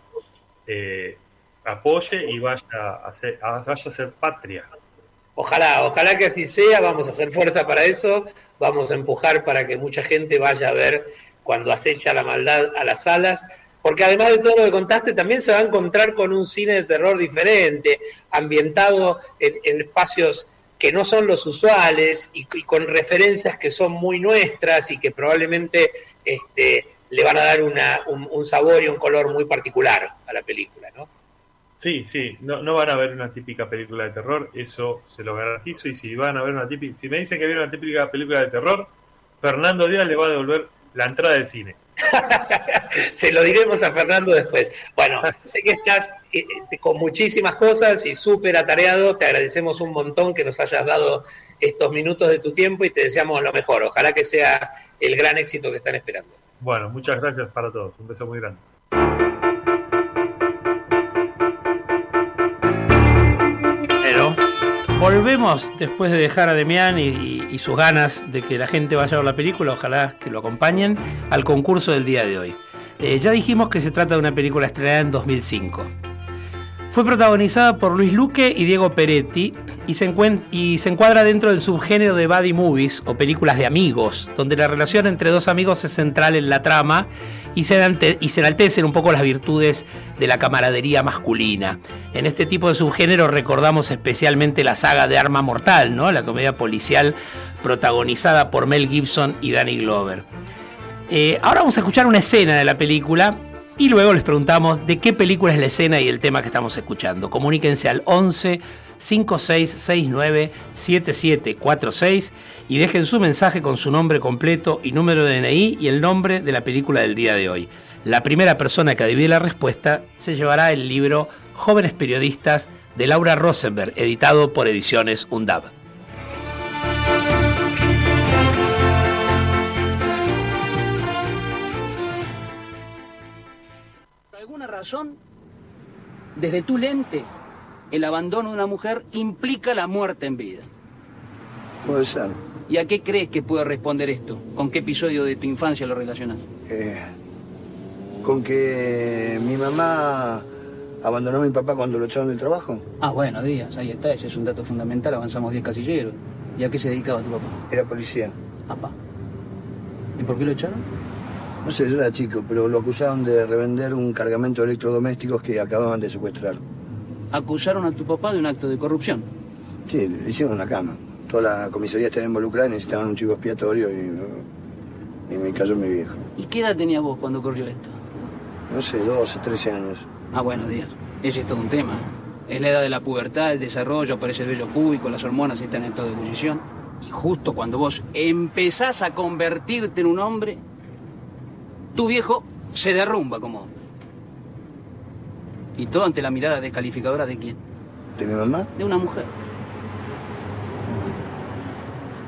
eh, apoye y vaya a, ser, vaya a ser patria. Ojalá, ojalá que así sea, vamos a hacer fuerza para eso, vamos a empujar para que mucha gente vaya a ver cuando acecha la maldad a las salas, porque además de todo lo que contaste, también se va a encontrar con un cine de terror diferente, ambientado en, espacios que no son los usuales y, con referencias que son muy nuestras y que probablemente este, le van a dar un, un sabor y un color muy particular a la película, ¿no? Sí, sí, no, no van a ver una típica película de terror, eso se lo garantizo. Y si van a ver una típica, si me dicen que viene una típica película de terror, Fernando Díaz le va a devolver la entrada del cine. se lo diremos a Fernando después. Bueno, sé que estás eh, eh, con muchísimas cosas y súper atareado. Te agradecemos un montón que nos hayas dado estos minutos de tu tiempo y te deseamos lo mejor. Ojalá que sea el gran éxito que están esperando. Bueno, muchas gracias para todos. Un beso muy grande. Volvemos después de dejar a Demián y, sus ganas de que la gente vaya a ver la película, ojalá que lo acompañen, al concurso del día de hoy. Eh, ya dijimos que se trata de una película estrenada en 2005. Fue protagonizada por Luis Luque y Diego Peretti y se, encuadra dentro del subgénero de buddy movies o películas de amigos, donde la relación entre dos amigos es central en la trama y se, y se enaltecen un poco las virtudes de la camaradería masculina. En este tipo de subgénero recordamos especialmente la saga de Arma Mortal, ¿no? la comedia policial protagonizada por Mel Gibson y Danny Glover. Eh, ahora vamos a escuchar una escena de la película y luego les preguntamos de qué película es la escena y el tema que estamos escuchando. Comuníquense al 11 5669 7746 y dejen su mensaje con su nombre completo y número de DNI y el nombre de la película del día de hoy. La primera persona que adivine la respuesta se llevará el libro Jóvenes Periodistas de Laura Rosenberg, editado por Ediciones UNDAB. Razón, desde tu lente, el abandono de una mujer implica la muerte en vida. Puede ser. ¿Y a qué crees que puede responder esto? ¿Con qué episodio de tu infancia lo relacionas? Eh, con que mi mamá abandonó a mi papá cuando lo echaron del trabajo. Ah, bueno, Díaz, ahí está, ese es un dato fundamental, avanzamos 10 casilleros. ¿Y a qué se dedicaba tu papá? Era policía. Papá. ¿Y por qué lo echaron? No sé, yo era chico, pero lo acusaron de revender un cargamento de electrodomésticos que acababan de secuestrar. ¿Acusaron a tu papá de un acto de corrupción? Sí, le hicieron una cama. Toda la comisaría estaba involucrada y necesitaban un chivo expiatorio y, y me cayó mi viejo. ¿Y qué edad tenías vos cuando ocurrió esto? No sé, 12, 13 años. Ah, bueno, Díaz, ese es todo un tema. Es la edad de la pubertad, el desarrollo, aparece el vello público, las hormonas están en estado de ebullición. Y justo cuando vos empezás a convertirte en un hombre, tu viejo se derrumba como hombre. Y todo ante la mirada descalificadora de quién? ¿De mi mamá? De una mujer.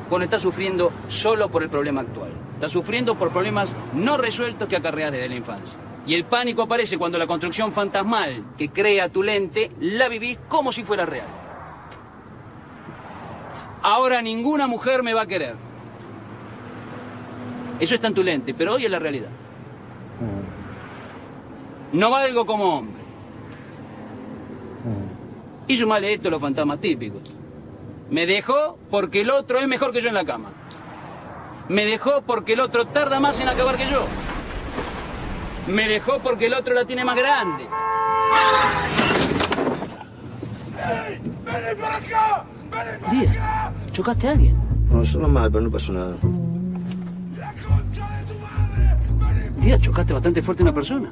Bueno, está sufriendo solo por el problema actual. Está sufriendo por problemas no resueltos que acarreas desde la infancia. Y el pánico aparece cuando la construcción fantasmal que crea tu lente la vivís como si fuera real. Ahora ninguna mujer me va a querer. Eso está en tu lente, pero hoy es la realidad. No valgo como hombre. Y sumale esto a los fantasmas típicos. Me dejó porque el otro es mejor que yo en la cama. Me dejó porque el otro tarda más en acabar que yo. Me dejó porque el otro la tiene más grande. Díaz, ¿chocaste a alguien? No, sonó mal, pero no pasó nada. Díaz, chocaste bastante fuerte a una persona.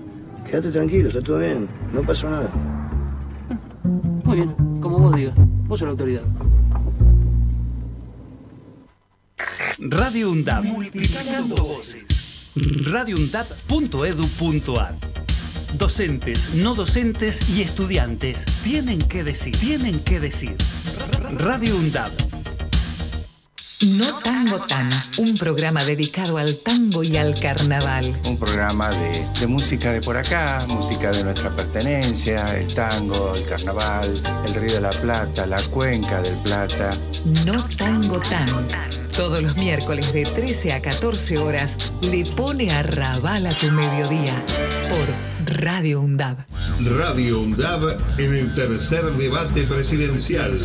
Quédate tranquilo, está todo bien. No pasó nada. Muy bien, como vos digas. Vos sos la autoridad. Radio UNDAP. Multiplicando voces. radioundap.edu.ar Docentes, no docentes y estudiantes tienen que decir, tienen que decir. Radio UNDAP. No Tango Tan, un programa dedicado al tango y al carnaval. Un programa de, de música de por acá, música de nuestra pertenencia, el tango, el carnaval, el Río de la Plata, la Cuenca del Plata. No Tango Tan. Todos los miércoles de 13 a 14 horas le pone a rabal a tu mediodía por Radio UNDAB. Radio UNDAB en el tercer debate presidencial.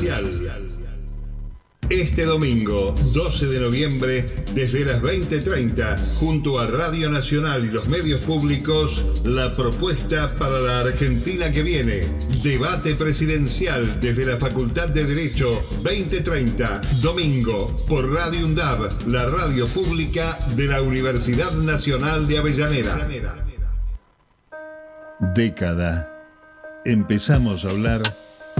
Este domingo, 12 de noviembre, desde las 20:30, junto a Radio Nacional y los medios públicos, la propuesta para la Argentina que viene. Debate presidencial desde la Facultad de Derecho, 2030, domingo, por Radio UNDAB, la radio pública de la Universidad Nacional de Avellaneda. Década. Empezamos a hablar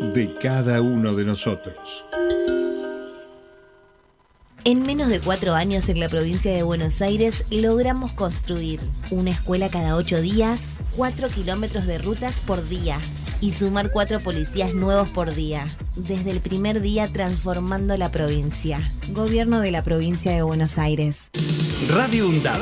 de cada uno de nosotros. En menos de cuatro años en la provincia de Buenos Aires logramos construir una escuela cada ocho días, cuatro kilómetros de rutas por día y sumar cuatro policías nuevos por día. Desde el primer día transformando la provincia. Gobierno de la provincia de Buenos Aires. Radio UNDAB.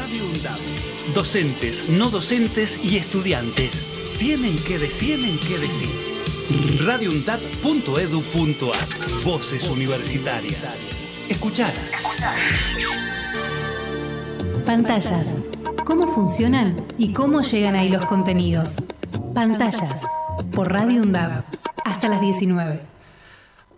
Docentes, no docentes y estudiantes tienen que decir, tienen que decir. radioundab.edu.ar Voces universitarias. Escuchalas. Pantallas. ¿Cómo funcionan y cómo llegan ahí los contenidos? Pantallas. Por Radio UNDAB. Hasta las 19.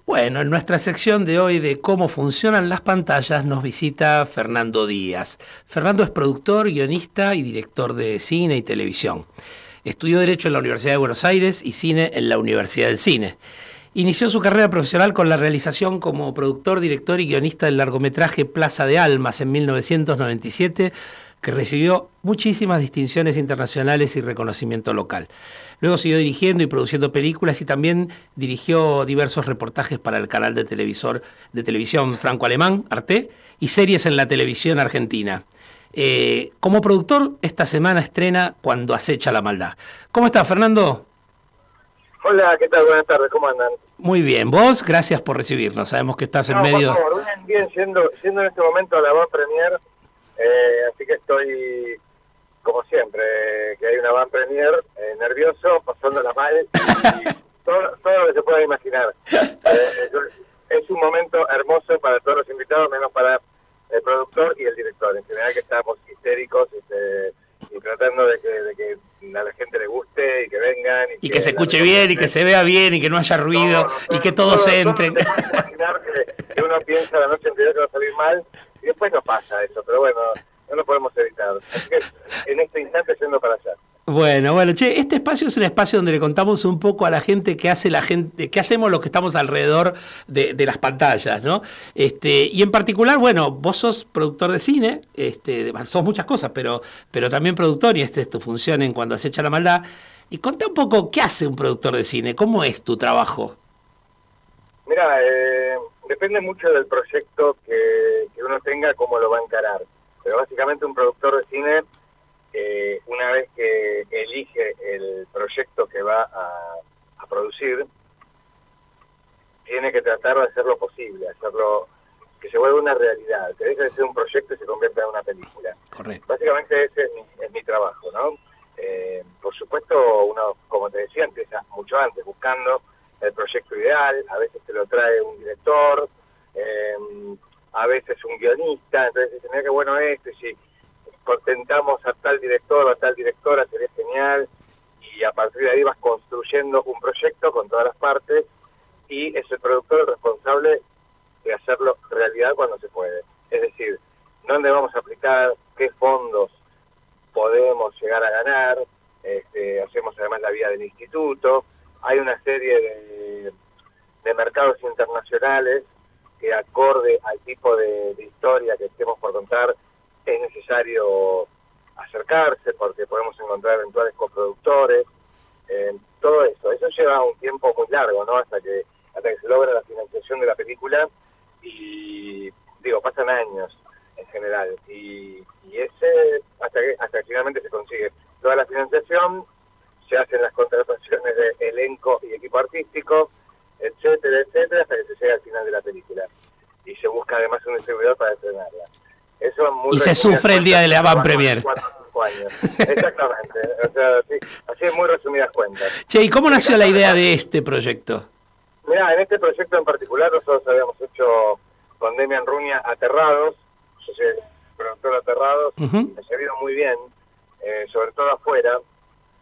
Bueno, en nuestra sección de hoy de cómo funcionan las pantallas nos visita Fernando Díaz. Fernando es productor, guionista y director de cine y televisión. Estudió Derecho en la Universidad de Buenos Aires y Cine en la Universidad del Cine. Inició su carrera profesional con la realización como productor, director y guionista del largometraje Plaza de Almas en 1997, que recibió muchísimas distinciones internacionales y reconocimiento local. Luego siguió dirigiendo y produciendo películas y también dirigió diversos reportajes para el canal de, televisor, de televisión franco-alemán, Arte, y series en la televisión argentina. Eh, como productor, esta semana estrena Cuando acecha la maldad. ¿Cómo estás, Fernando? Hola, ¿qué tal? Buenas tardes, ¿cómo andan? Muy bien, vos, gracias por recibirnos. Sabemos que estás en medio... Por favor, bien, bien, siendo, siendo en este momento la van premier, eh, así que estoy, como siempre, eh, que hay una van premier, eh, nervioso, pasándola mal, y todo, todo lo que se pueda imaginar. Eh, yo- es un momento hermoso para todos los invitados, menos para el productor y el director. En general que estamos histéricos este, y tratando de que, de que a la gente le guste y que vengan. Y, que, se escuche bien y que se vea bien y que no haya ruido y que todos entren. imaginar que, uno piensa la noche anterior que va a salir mal y después no pasa eso, pero bueno, no lo podemos evitar. Así que en este instante yendo para allá. Bueno, bueno, che, este espacio es un espacio donde le contamos un poco a la gente qué hace la gente, qué hacemos los que estamos alrededor de, las pantallas, ¿no? Este, y en particular, bueno, vos sos productor de cine, este, sos muchas cosas, pero, pero también productor, y esta es tu función en cuando acecha la maldad. Y contá un poco qué hace un productor de cine, cómo es tu trabajo. Mira, eh, depende mucho del proyecto que, que uno tenga, cómo lo va a encarar. Pero básicamente un productor de cine eh, una vez que elige el proyecto que va a, producir, tiene que tratar de hacer lo posible, hacerlo que se vuelva una realidad, que deje de ser un proyecto y se convierta en una película. Correcto. Básicamente ese es mi, trabajo, ¿no? Eh, por supuesto, uno, como te decía, empieza mucho antes buscando el proyecto ideal, a veces te lo trae un director, eh, a veces un guionista, entonces dice, mira qué bueno esto, y si contentamos a tal director o a tal directora, sería genial, y a partir de ahí vas construyendo un proyecto con todas las partes, y es el productor el responsable de hacerlo realidad cuando se puede. Es decir, dónde vamos a aplicar, qué fondos podemos llegar a ganar, este, hacemos además la vía del instituto, hay una serie de, mercados internacionales que acorde al tipo de, de historia que estemos por contar, es necesario acercarse porque podemos encontrar eventuales coproductores, eh, todo eso. Eso lleva un tiempo muy largo, ¿no? Hasta que, hasta que se logra la financiación de la película y, digo, pasan años en general. Y, ese, hasta que, hasta que finalmente se consigue toda la financiación, se hacen las contrataciones de elenco y equipo artístico, etcétera, etcétera, hasta que se llega al final de la película. Y se busca además un distribuidor para estrenarla y se sufre el día de la van premier. Exactamente. O sea, sí, así en muy resumidas cuentas. Che, ¿y cómo nació la idea de este proyecto? Mira, en este proyecto en particular nosotros habíamos hecho con Demian Ruña Aterrados, yo soy productor Aterrados, uh me ha servido muy bien, eh, sobre todo afuera,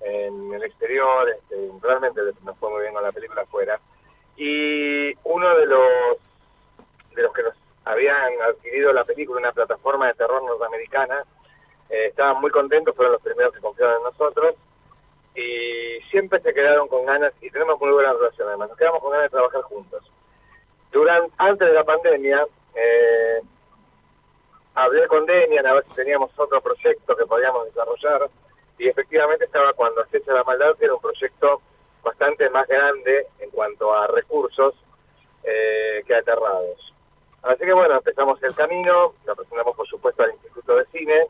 en el exterior, este, realmente nos fue muy bien con la película afuera. Y uno de los de los que nos habían adquirido la película, una plataforma de terror norteamericana, eh, estaban muy contentos, fueron los primeros que confiaron en nosotros, y siempre se quedaron con ganas, y tenemos muy buena relación además, nos quedamos con ganas de trabajar juntos. Durante, antes de la pandemia, eh, hablé con Demian a ver si teníamos otro proyecto que podíamos desarrollar, y efectivamente estaba cuando Acecha la Maldad, que era un proyecto bastante más grande en cuanto a recursos eh, que Aterrados. Así que bueno, empezamos el camino, lo presentamos por supuesto al Instituto de Cine,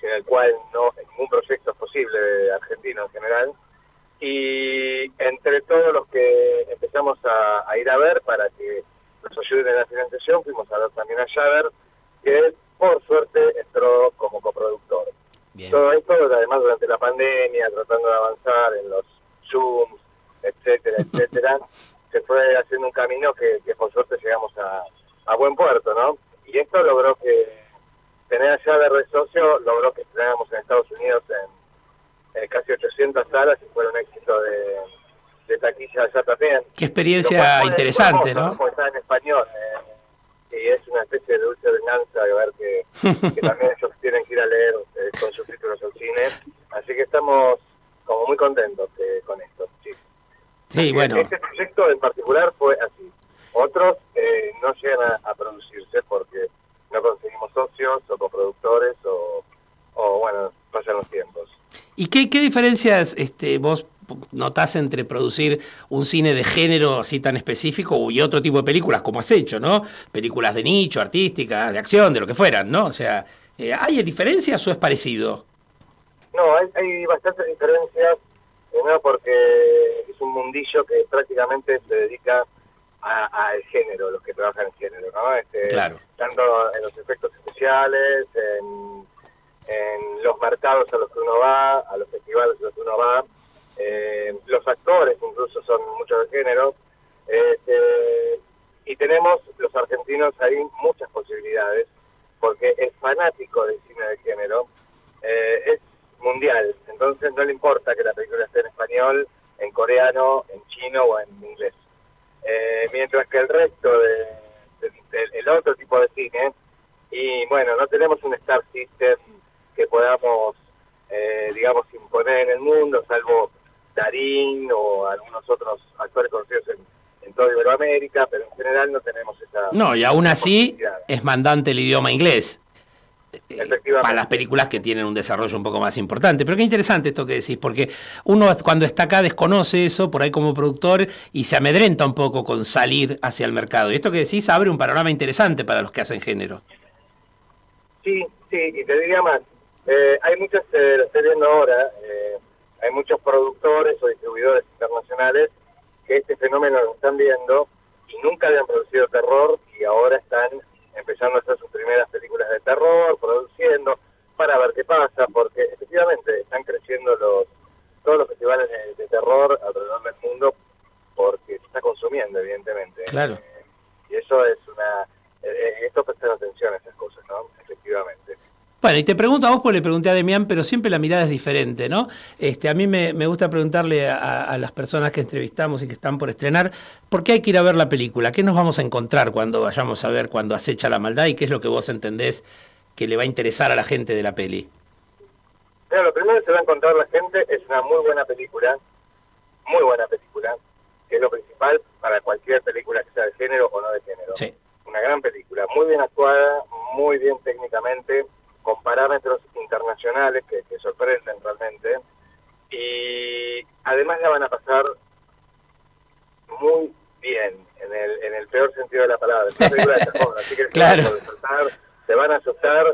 sin el cual no ningún proyecto es posible de argentino en general. Y entre todos los que empezamos a, ir a ver para que nos ayuden en la financiación, fuimos a ver también a Javer, que por suerte entró como coproductor. Todo esto, además durante la pandemia, tratando de avanzar en los Zooms, etcétera, etcétera, se fue haciendo un camino que por suerte llegamos a, a buen puerto, ¿no? Y esto logró que tener allá de red socio, logró que estrenáramos en Estados Unidos en, casi 800 salas y fue un éxito de, de taquilla allá también. Qué experiencia interesante, ¿no? Como está en español. Eh, y es una especie de dulce venganza de ver que, también ellos tienen que ir a leer eh, con sus títulos al cine. Así que estamos como muy contentos eh, con esto. Sí, sí bueno. Este proyecto en particular fue así. Otros eh, no llegan a, producirse porque no conseguimos socios o coproductores o, o bueno, pasan los tiempos. ¿Y qué, qué diferencias este, vos notás entre producir un cine de género así tan específico y otro tipo de películas como has hecho, ¿no? Películas de nicho, artísticas, de acción, de lo que fueran, ¿no? O sea, eh, ¿hay diferencias o es parecido? No, hay, hay bastantes diferencias, primero porque es un mundillo que prácticamente se dedica al género, los que trabajan en género, ¿no? Este, Tanto en los efectos especiales, en, los mercados a los que uno va, a los festivales a los que uno va, eh, los actores incluso son muchos de género, este, y tenemos los argentinos ahí muchas posibilidades, porque es fanático del cine de género, eh, es mundial. Entonces no le importa que la película esté en español, en coreano, en chino o en inglés. Eh, mientras que el resto de, el otro tipo de cine, y bueno, no tenemos un Star System que podamos, eh, digamos, imponer en el mundo, salvo Darín o algunos otros actores conocidos en, en toda Iberoamérica, pero en general no tenemos esa... No, y aún así es mandante el idioma inglés para las películas que tienen un desarrollo un poco más importante. Pero qué interesante esto que decís, porque uno cuando está acá desconoce eso, por ahí como productor, y se amedrenta un poco con salir hacia el mercado. Y esto que decís abre un panorama interesante para los que hacen género. Sí, sí, y te diría más, eh, hay muchas, eh, lo estoy viendo ahora, eh, hay muchos productores o distribuidores internacionales que este fenómeno lo están viendo y nunca habían producido terror y ahora están empezando a hacer sus primeras películas de terror, produciendo, para ver qué pasa, porque efectivamente están creciendo los todos los festivales de, terror alrededor del mundo porque se está consumiendo, evidentemente. Claro. y eso es una... Eh, esto presta atención a esas cosas, ¿no? Efectivamente. Bueno, y te pregunto a vos, pues le pregunté a Demián, pero siempre la mirada es diferente, ¿no? Este, a mí me, gusta preguntarle a, las personas que entrevistamos y que están por estrenar, ¿por qué hay que ir a ver la película? ¿Qué nos vamos a encontrar cuando vayamos a ver cuando acecha la maldad y qué es lo que vos entendés que le va a interesar a la gente de la peli? Bueno, lo primero que se va a encontrar la gente es una muy buena película, muy buena película, que es lo principal para cualquier película que sea de género o no de género. Sí. Una gran película, muy bien actuada, muy bien técnicamente, con parámetros internacionales que, sorprenden realmente. Y además la van a pasar muy bien, en el, en el peor sentido de la palabra. así que claro. se van a asustar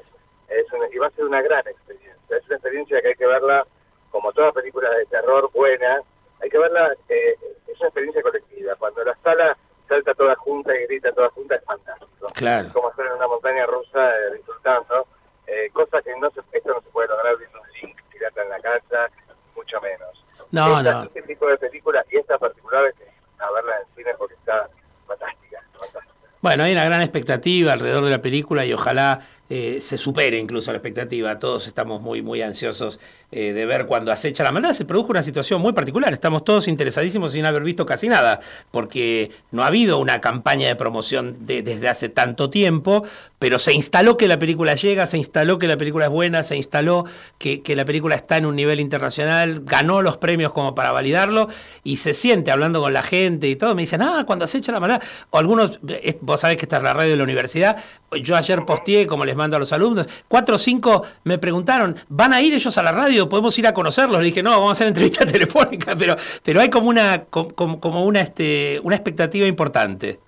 es y va a ser una gran experiencia. Es una experiencia que hay que verla, como todas películas de terror buena, hay que verla, eh, es una experiencia colectiva. Cuando la sala salta toda junta y grita toda junta es fantástico. Claro. como estar en una montaña rusa eh, disfrutando eh, cosa que no se, esto no se puede lograr viendo un link, tirarla en la casa, mucho menos. No, no. Este tipo de películas y esta particular es a verla en cine porque está fantástica, fantástica. Bueno, hay una gran expectativa alrededor de la película y ojalá eh, se supere incluso la expectativa. Todos estamos muy, muy ansiosos eh, de ver cuando acecha la maldad. Se produjo una situación muy particular. Estamos todos interesadísimos sin haber visto casi nada, porque no ha habido una campaña de promoción desde hace tanto tiempo, pero se instaló que la película llega, se instaló que la película es buena, se instaló que, que la película está en un nivel internacional, ganó los premios como para validarlo y se siente hablando con la gente y todo. Me dicen, ah, cuando acecha la maldad. O algunos, eh, vos sabés que esta es la radio de la universidad. Yo ayer posteé, como les mando a los alumnos. Cuatro o cinco me preguntaron, ¿van a ir ellos a la radio? ¿Podemos ir a conocerlos? Le dije, no, vamos a hacer entrevista telefónica, pero, pero hay como una, como, como una, este, una expectativa importante.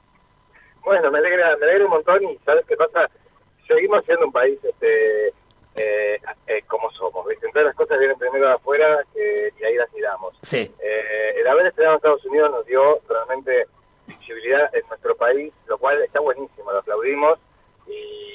Bueno, me alegra, me alegra un montón y ¿sabes qué pasa? Seguimos siendo un país este, eh, eh, como somos, ¿viste? Entonces las cosas vienen primero de afuera eh, y ahí las miramos. Sí. el haber estado en Estados Unidos nos dio realmente visibilidad en nuestro país, lo cual está buenísimo, lo aplaudimos y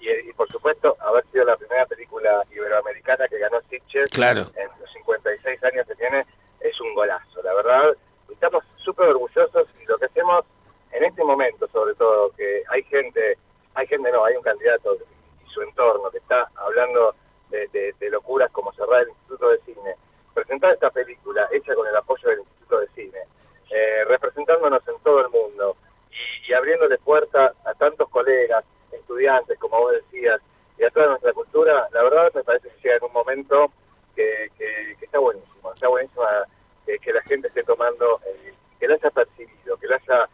y, por supuesto haber sido la primera película iberoamericana que ganó Sitges claro. en los 56 años que tiene, es un golazo, la verdad. Estamos súper orgullosos y lo que hacemos en este momento, sobre todo, que hay gente, hay gente no, hay un candidato y su entorno que está hablando de, locuras como cerrar el Instituto de Cine, presentar esta película hecha con el apoyo del Instituto de Cine, eh, representándonos en todo el mundo y, y abriéndole puerta a tantos colegas, como vos decías, y a toda nuestra cultura, la verdad me parece que llega en un momento que, que, está buenísimo, está buenísimo que, que la gente esté tomando, eh, que la haya percibido, que la haya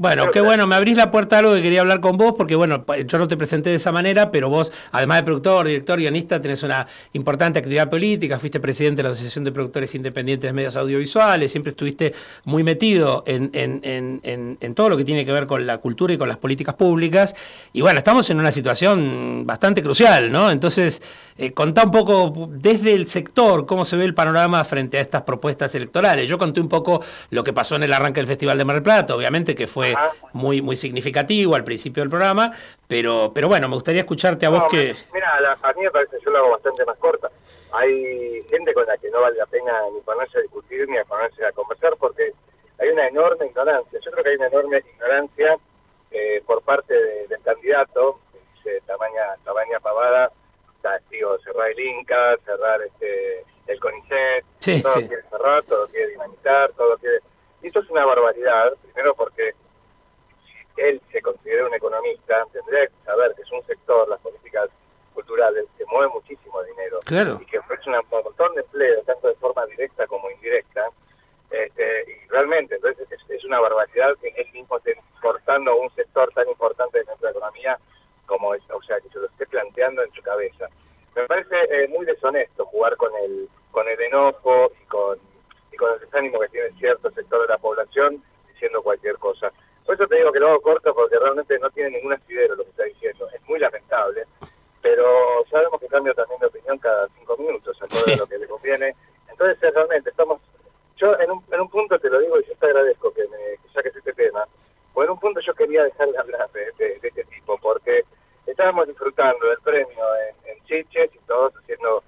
Bueno, qué bueno, me abrís la puerta a algo que quería hablar con vos, porque bueno, yo no te presenté de esa manera, pero vos, además de productor, director, guionista, tenés una importante actividad política, fuiste presidente de la Asociación de Productores Independientes de Medios Audiovisuales, siempre estuviste muy metido en, en, todo lo que tiene que ver con la cultura y con las políticas públicas, y bueno, estamos en una situación bastante crucial, ¿no? Entonces, eh, contá un poco desde el sector cómo se ve el panorama frente a estas propuestas electorales. Yo conté un poco lo que pasó en el arranque del Festival de Mar del Plata, obviamente que fue muy, muy significativo al principio del programa, pero, pero bueno, me gustaría escucharte a vos que... Mira, a mí me parece que yo lo hago bastante más corta. Hay gente con la que no vale la pena ni ponerse a discutir ni a ponerse a conversar porque hay una enorme ignorancia. Yo creo que hay una enorme ignorancia eh, por parte del candidato, que dice tamaña, tamaña pavada, digo, cerrar el Inca, cerrar este el CONICET, Sí, todo sí. quiere cerrar, todo quiere dinamitar, todo quiere... Y esto es una barbaridad, primero porque él se considera un economista, tendría que saber que es un sector, las políticas culturales, que mueve muchísimo dinero Claro. y que ofrece un montón de empleo, tanto de forma directa como indirecta, este, y realmente entonces es, es una barbaridad que él mismo esté cortando un sector tan importante de nuestra economía como es, o sea, que se lo esté planteando en su cabeza. Me parece eh, muy deshonesto jugar con el, con el enojo y con, y con el desánimo que tiene cierto sector de la población diciendo cualquier cosa. Por eso te digo que lo hago corto porque realmente no tiene ningún asidero lo que está diciendo. Es muy lamentable, pero sabemos que cambia también de opinión cada cinco minutos, acorde a lo que le conviene. Entonces, realmente, estamos... Yo en un, en un punto te lo digo y yo te agradezco que, me, que saques este tema, pues en un punto yo quería dejar de hablar de, de- de este tipo, porque estábamos disfrutando del premio en, en Chiches y todos haciendo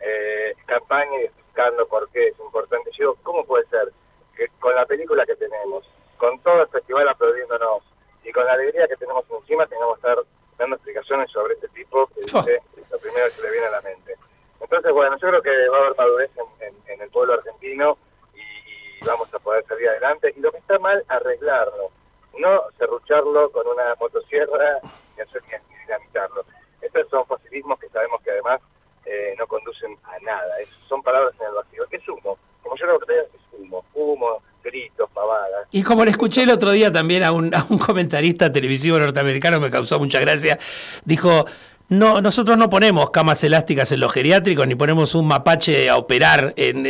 eh, campaña y explicando por qué es importante. Yo digo, ¿cómo puede ser que con la película que tenemos, con todo el festival aplaudiéndonos y con la alegría que tenemos encima, tengamos que estar dando explicaciones sobre este tipo que dice lo primero que se le viene a la mente? Entonces, bueno, yo creo que va a haber madurez en, en- en el pueblo argentino y, y vamos a poder salir adelante. Y lo que está mal, arreglarlo. No serrucharlo con una motosierra ni hacer ni, ni dinamitarlo. Estos son facilismos que sabemos que además eh, no conducen a nada. Es- son palabras en el vacío. Es humo. Como yo lo que es humo. Humo, gritos, pavadas. Y como le escuché el otro día también a un, a un comentarista televisivo norteamericano, me causó mucha gracia, dijo, no, nosotros no ponemos camas elásticas en los geriátricos ni ponemos un mapache a operar en,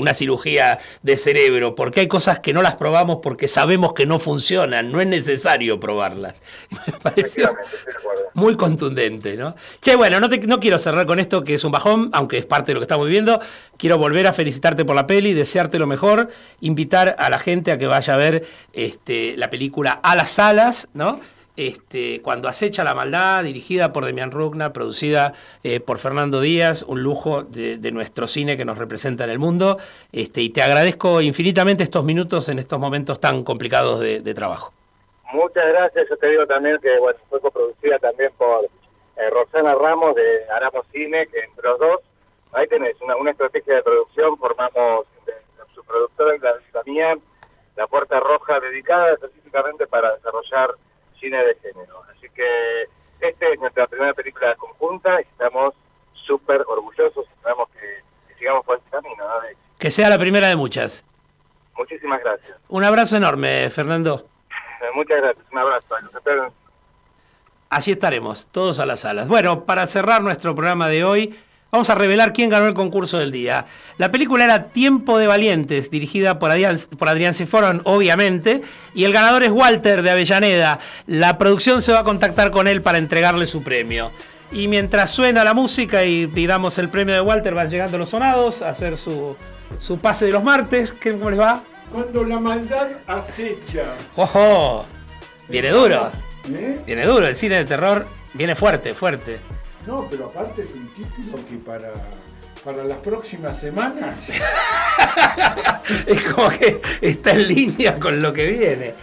una cirugía de cerebro, porque hay cosas que no las probamos porque sabemos que no funcionan, no es necesario probarlas. Me pareció muy contundente, ¿no? Che, bueno, no, te- no quiero cerrar con esto que es un bajón, aunque es parte de lo que estamos viviendo. Quiero volver a felicitarte por la peli, desearte lo mejor, invitar a la gente a que vaya a ver este, la película A las salas, ¿no? Este, cuando acecha la maldad, dirigida por Demian Rugna, producida eh, por Fernando Díaz, un lujo de, nuestro cine que nos representa en el mundo. Este, y te agradezco infinitamente estos minutos en estos momentos tan complicados de, trabajo. Muchas gracias. Yo te digo también que bueno, fue coproducida también por eh, Roxana Ramos de Aramos Cine, que entre los dos, ahí tenés una, estrategia de producción. Formamos de, su productora la, la mía, la Puerta Roja, dedicada específicamente para desarrollar cine de género. Así que esta es nuestra primera película conjunta y estamos súper orgullosos esperamos que, que sigamos por este camino. ¿no? De- Que sea la primera de muchas. Muchísimas gracias. Un abrazo enorme, Fernando. Muchas gracias. Un abrazo. Los espero Allí estaremos, todos a las salas. Bueno, para cerrar nuestro programa de hoy, vamos a revelar quién ganó el concurso del día. La película era Tiempo de Valientes, dirigida por Adrián, por Adrián obviamente, y el ganador es Walter de Avellaneda. La producción se va a contactar con él para entregarle su premio. Y mientras suena la música y pidamos el premio de Walter, van llegando los sonados a hacer su, su pase de los martes. ¿Qué- ¿Cómo les va? Cuando la maldad acecha. ¡Ojo! Viene duro. ¿Eh? Viene duro. El cine de terror viene fuerte, fuerte. No, pero aparte es un título que para, para las próximas semanas. es como que está en línea con lo que viene.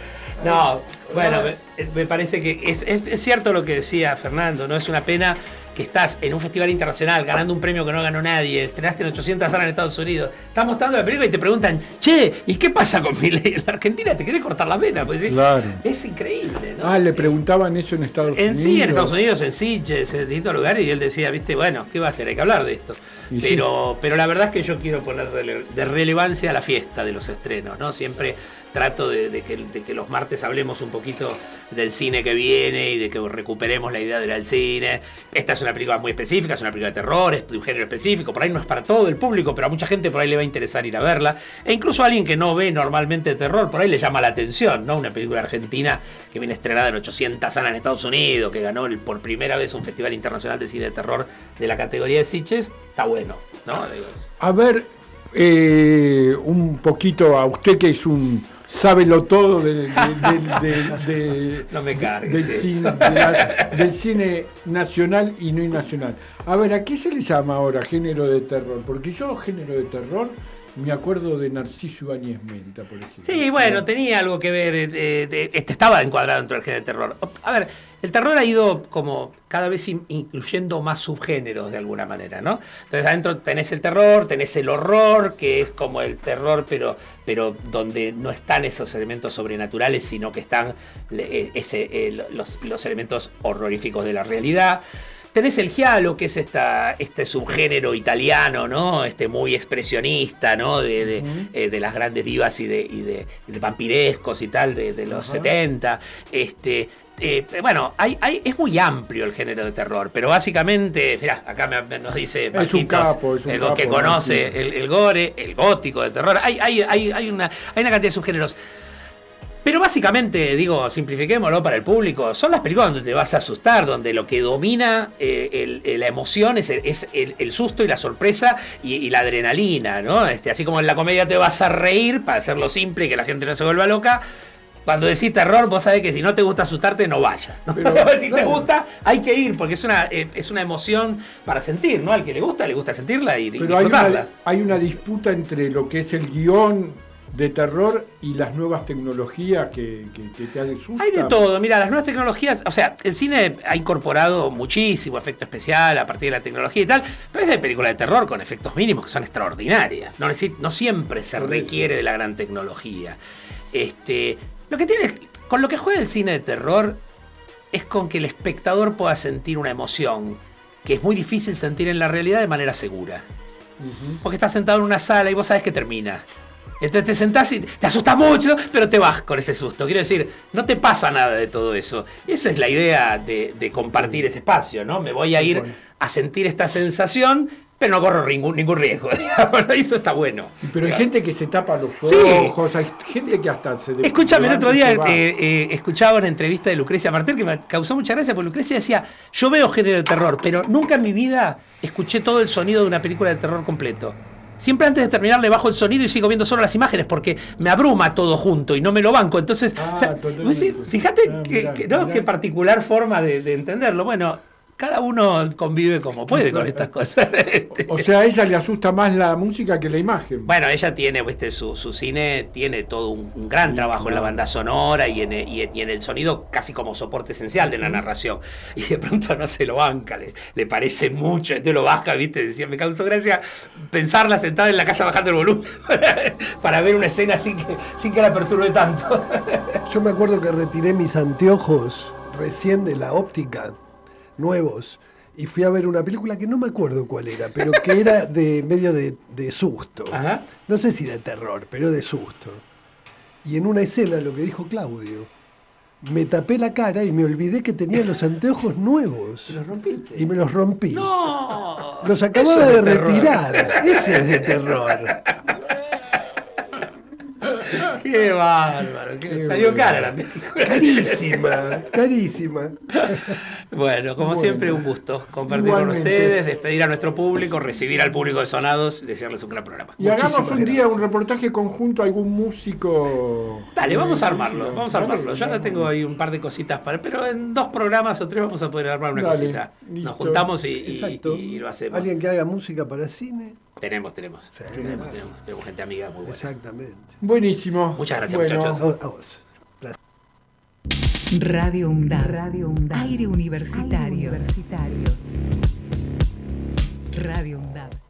No, bueno, me, me parece que es, es- es cierto lo que decía Fernando, ¿no? Es una pena que estás en un festival internacional ganando un premio que no ganó nadie, estrenaste en 800 salas en Estados Unidos, estás mostrando la película y te preguntan, che, ¿y qué pasa con mi ley? En la Argentina te querés cortar la vena, pues. Claro. Es increíble, ¿no? Ah, le preguntaban eso en Estados En Unidos. sí, en Estados Unidos, en Sitges, en distintos lugares, y él decía, viste, bueno, ¿qué va a hacer? Hay que hablar de esto. Y sí. Pero, pero la verdad es que yo quiero poner de relevancia a la fiesta de los estrenos, ¿no? Siempre trato de, que, los martes hablemos un poquito del cine que viene y de que recuperemos la idea del cine. Esta es una película muy específica, es una película de terror, es de un género específico, por ahí no es para todo el público, pero a mucha gente por ahí le va a interesar ir a verla. E incluso a alguien que no ve normalmente terror, por ahí le llama la atención, ¿no? Una película argentina que viene estrenada en 800 salas en Estados Unidos, que ganó por primera vez un Festival Internacional de Cine de Terror de la categoría de Sitges, está bueno, ¿no? A ver, eh, un poquito a usted que es un sábelo todo del, cine nacional y no nacional. A ver, ¿a qué se le llama ahora género de terror? Porque yo género de terror me acuerdo de Narciso Ibáñez Menta, por ejemplo. Sí, bueno, tenía algo que ver, eh, eh, este estaba encuadrado dentro del género de terror. A ver, el terror ha ido como cada vez in- incluyendo más subgéneros de alguna manera, ¿no? Entonces adentro tenés el terror, tenés el horror, que es como el terror, pero, pero donde no están esos elementos sobrenaturales, sino que están eh, ese, eh, los, los elementos horroríficos de la realidad. Tenés el giallo, que es esta, este subgénero italiano, ¿no? Este muy expresionista, ¿no? De, de, eh, de las grandes divas y de, y de, vampirescos y tal, de, los Ajá. 70. Este, eh, bueno, hay, hay- es muy amplio el género de terror, pero básicamente, mirá, acá me- me- nos dice Es un Marquitos, capo, es un el capo, que conoce Marquitos. el, el gore, el gótico de terror. Hay, hay, hay, hay una, hay una cantidad de subgéneros. Pero básicamente, digo, simplifiquémoslo para el público, son las películas donde te vas a asustar, donde lo que domina eh, el- el- la emoción es, el, es el- el susto y la sorpresa y, y la adrenalina, ¿no? Este, así como en la comedia te vas a reír para hacerlo simple y que la gente no se vuelva loca. Cuando decís terror, vos sabés que si no te gusta asustarte, no vayas. ¿no? si te gusta, hay que ir, porque es una, eh, es una emoción para sentir, ¿no? Al que le gusta, le gusta sentirla y, y Pero hay una, hay una disputa entre lo que es el guion de terror y las nuevas tecnologías que, que- que te asustan. Hay de todo, mira, las nuevas tecnologías, o sea, el cine ha incorporado muchísimo efecto especial a partir de la tecnología y tal, pero hay películas de terror con efectos mínimos que son extraordinarias. No, no siempre se requiere de la gran tecnología. Este, lo que tiene, con lo que juega el cine de terror es con que el espectador pueda sentir una emoción que es muy difícil sentir en la realidad de manera segura. Porque estás sentado en una sala y vos sabes que termina. Entonces te sentás y te asustas mucho, pero te vas con ese susto. Quiero decir, no te pasa nada de todo eso. Esa es la idea de, de compartir ese espacio, ¿no? Me voy a ir a sentir esta sensación, pero no corro ningún, ningún riesgo. eso está bueno. Pero hay gente que se tapa los Sí. ojos, hay gente que hasta se... Escúchame, el otro día eh, eh, escuchaba una entrevista de Lucrecia Martel que me causó mucha gracia, porque Lucrecia decía, yo veo género de terror, pero nunca en mi vida escuché todo el sonido de una película de terror completo. Siempre antes de terminar le bajo el sonido y sigo viendo solo las imágenes porque me abruma todo junto y no me lo banco. Entonces, Ah, o sea, fíjate Ah, que, mirá, que- ¿no? mirá. qué particular forma de, de entenderlo. Bueno, cada uno convive como puede con estas cosas. O sea, a ella le asusta más la música que la imagen. Bueno, ella tiene, viste, su, su cine tiene todo un, un gran trabajo en la banda sonora y en, el- y, en, y en el sonido casi como soporte esencial de la narración. Y de pronto no se lo banca, le, le parece mucho, entonces lo baja, viste, decía, me causó gracia pensarla sentada en la casa bajando el volumen para, para ver una escena sin que, sin que la perturbe tanto. Yo me acuerdo que retiré mis anteojos recién de la óptica, nuevos, y fui a ver una película que no me acuerdo cuál era, pero que era de medio de, de susto. No sé si de terror, pero de susto. Y en una escena, lo que dijo Claudio, me tapé la cara y me olvidé que tenía los anteojos nuevos. ¿Los rompiste? Y me los rompí. ¡No! Los acababa de retirar. Ese es de terror. Qué bárbaro, qué- salió cara la película. Carísima, carísima. Bueno, como Bueno. siempre, un gusto compartir Igualmente. con ustedes, despedir a nuestro público, recibir al público de Sonados y desearles un gran programa. Y hagamos un día un reportaje conjunto a algún músico. Dale, vamos a armarlo, vamos a armarlo. Yo ahora tengo ahí un par de cositas para, pero en dos programas o tres vamos a poder armar una Dale, cosita. listo. Nos juntamos y, y lo hacemos. Alguien que haga música para cine. Tenemos, tenemos, tenemos, tenemos, tenemos gente amiga muy buena. Exactamente. Buenísimo. Muchas gracias, Bueno. muchachos. A vos. Radio UNDAB. Aire universitario. Radio UNDAB.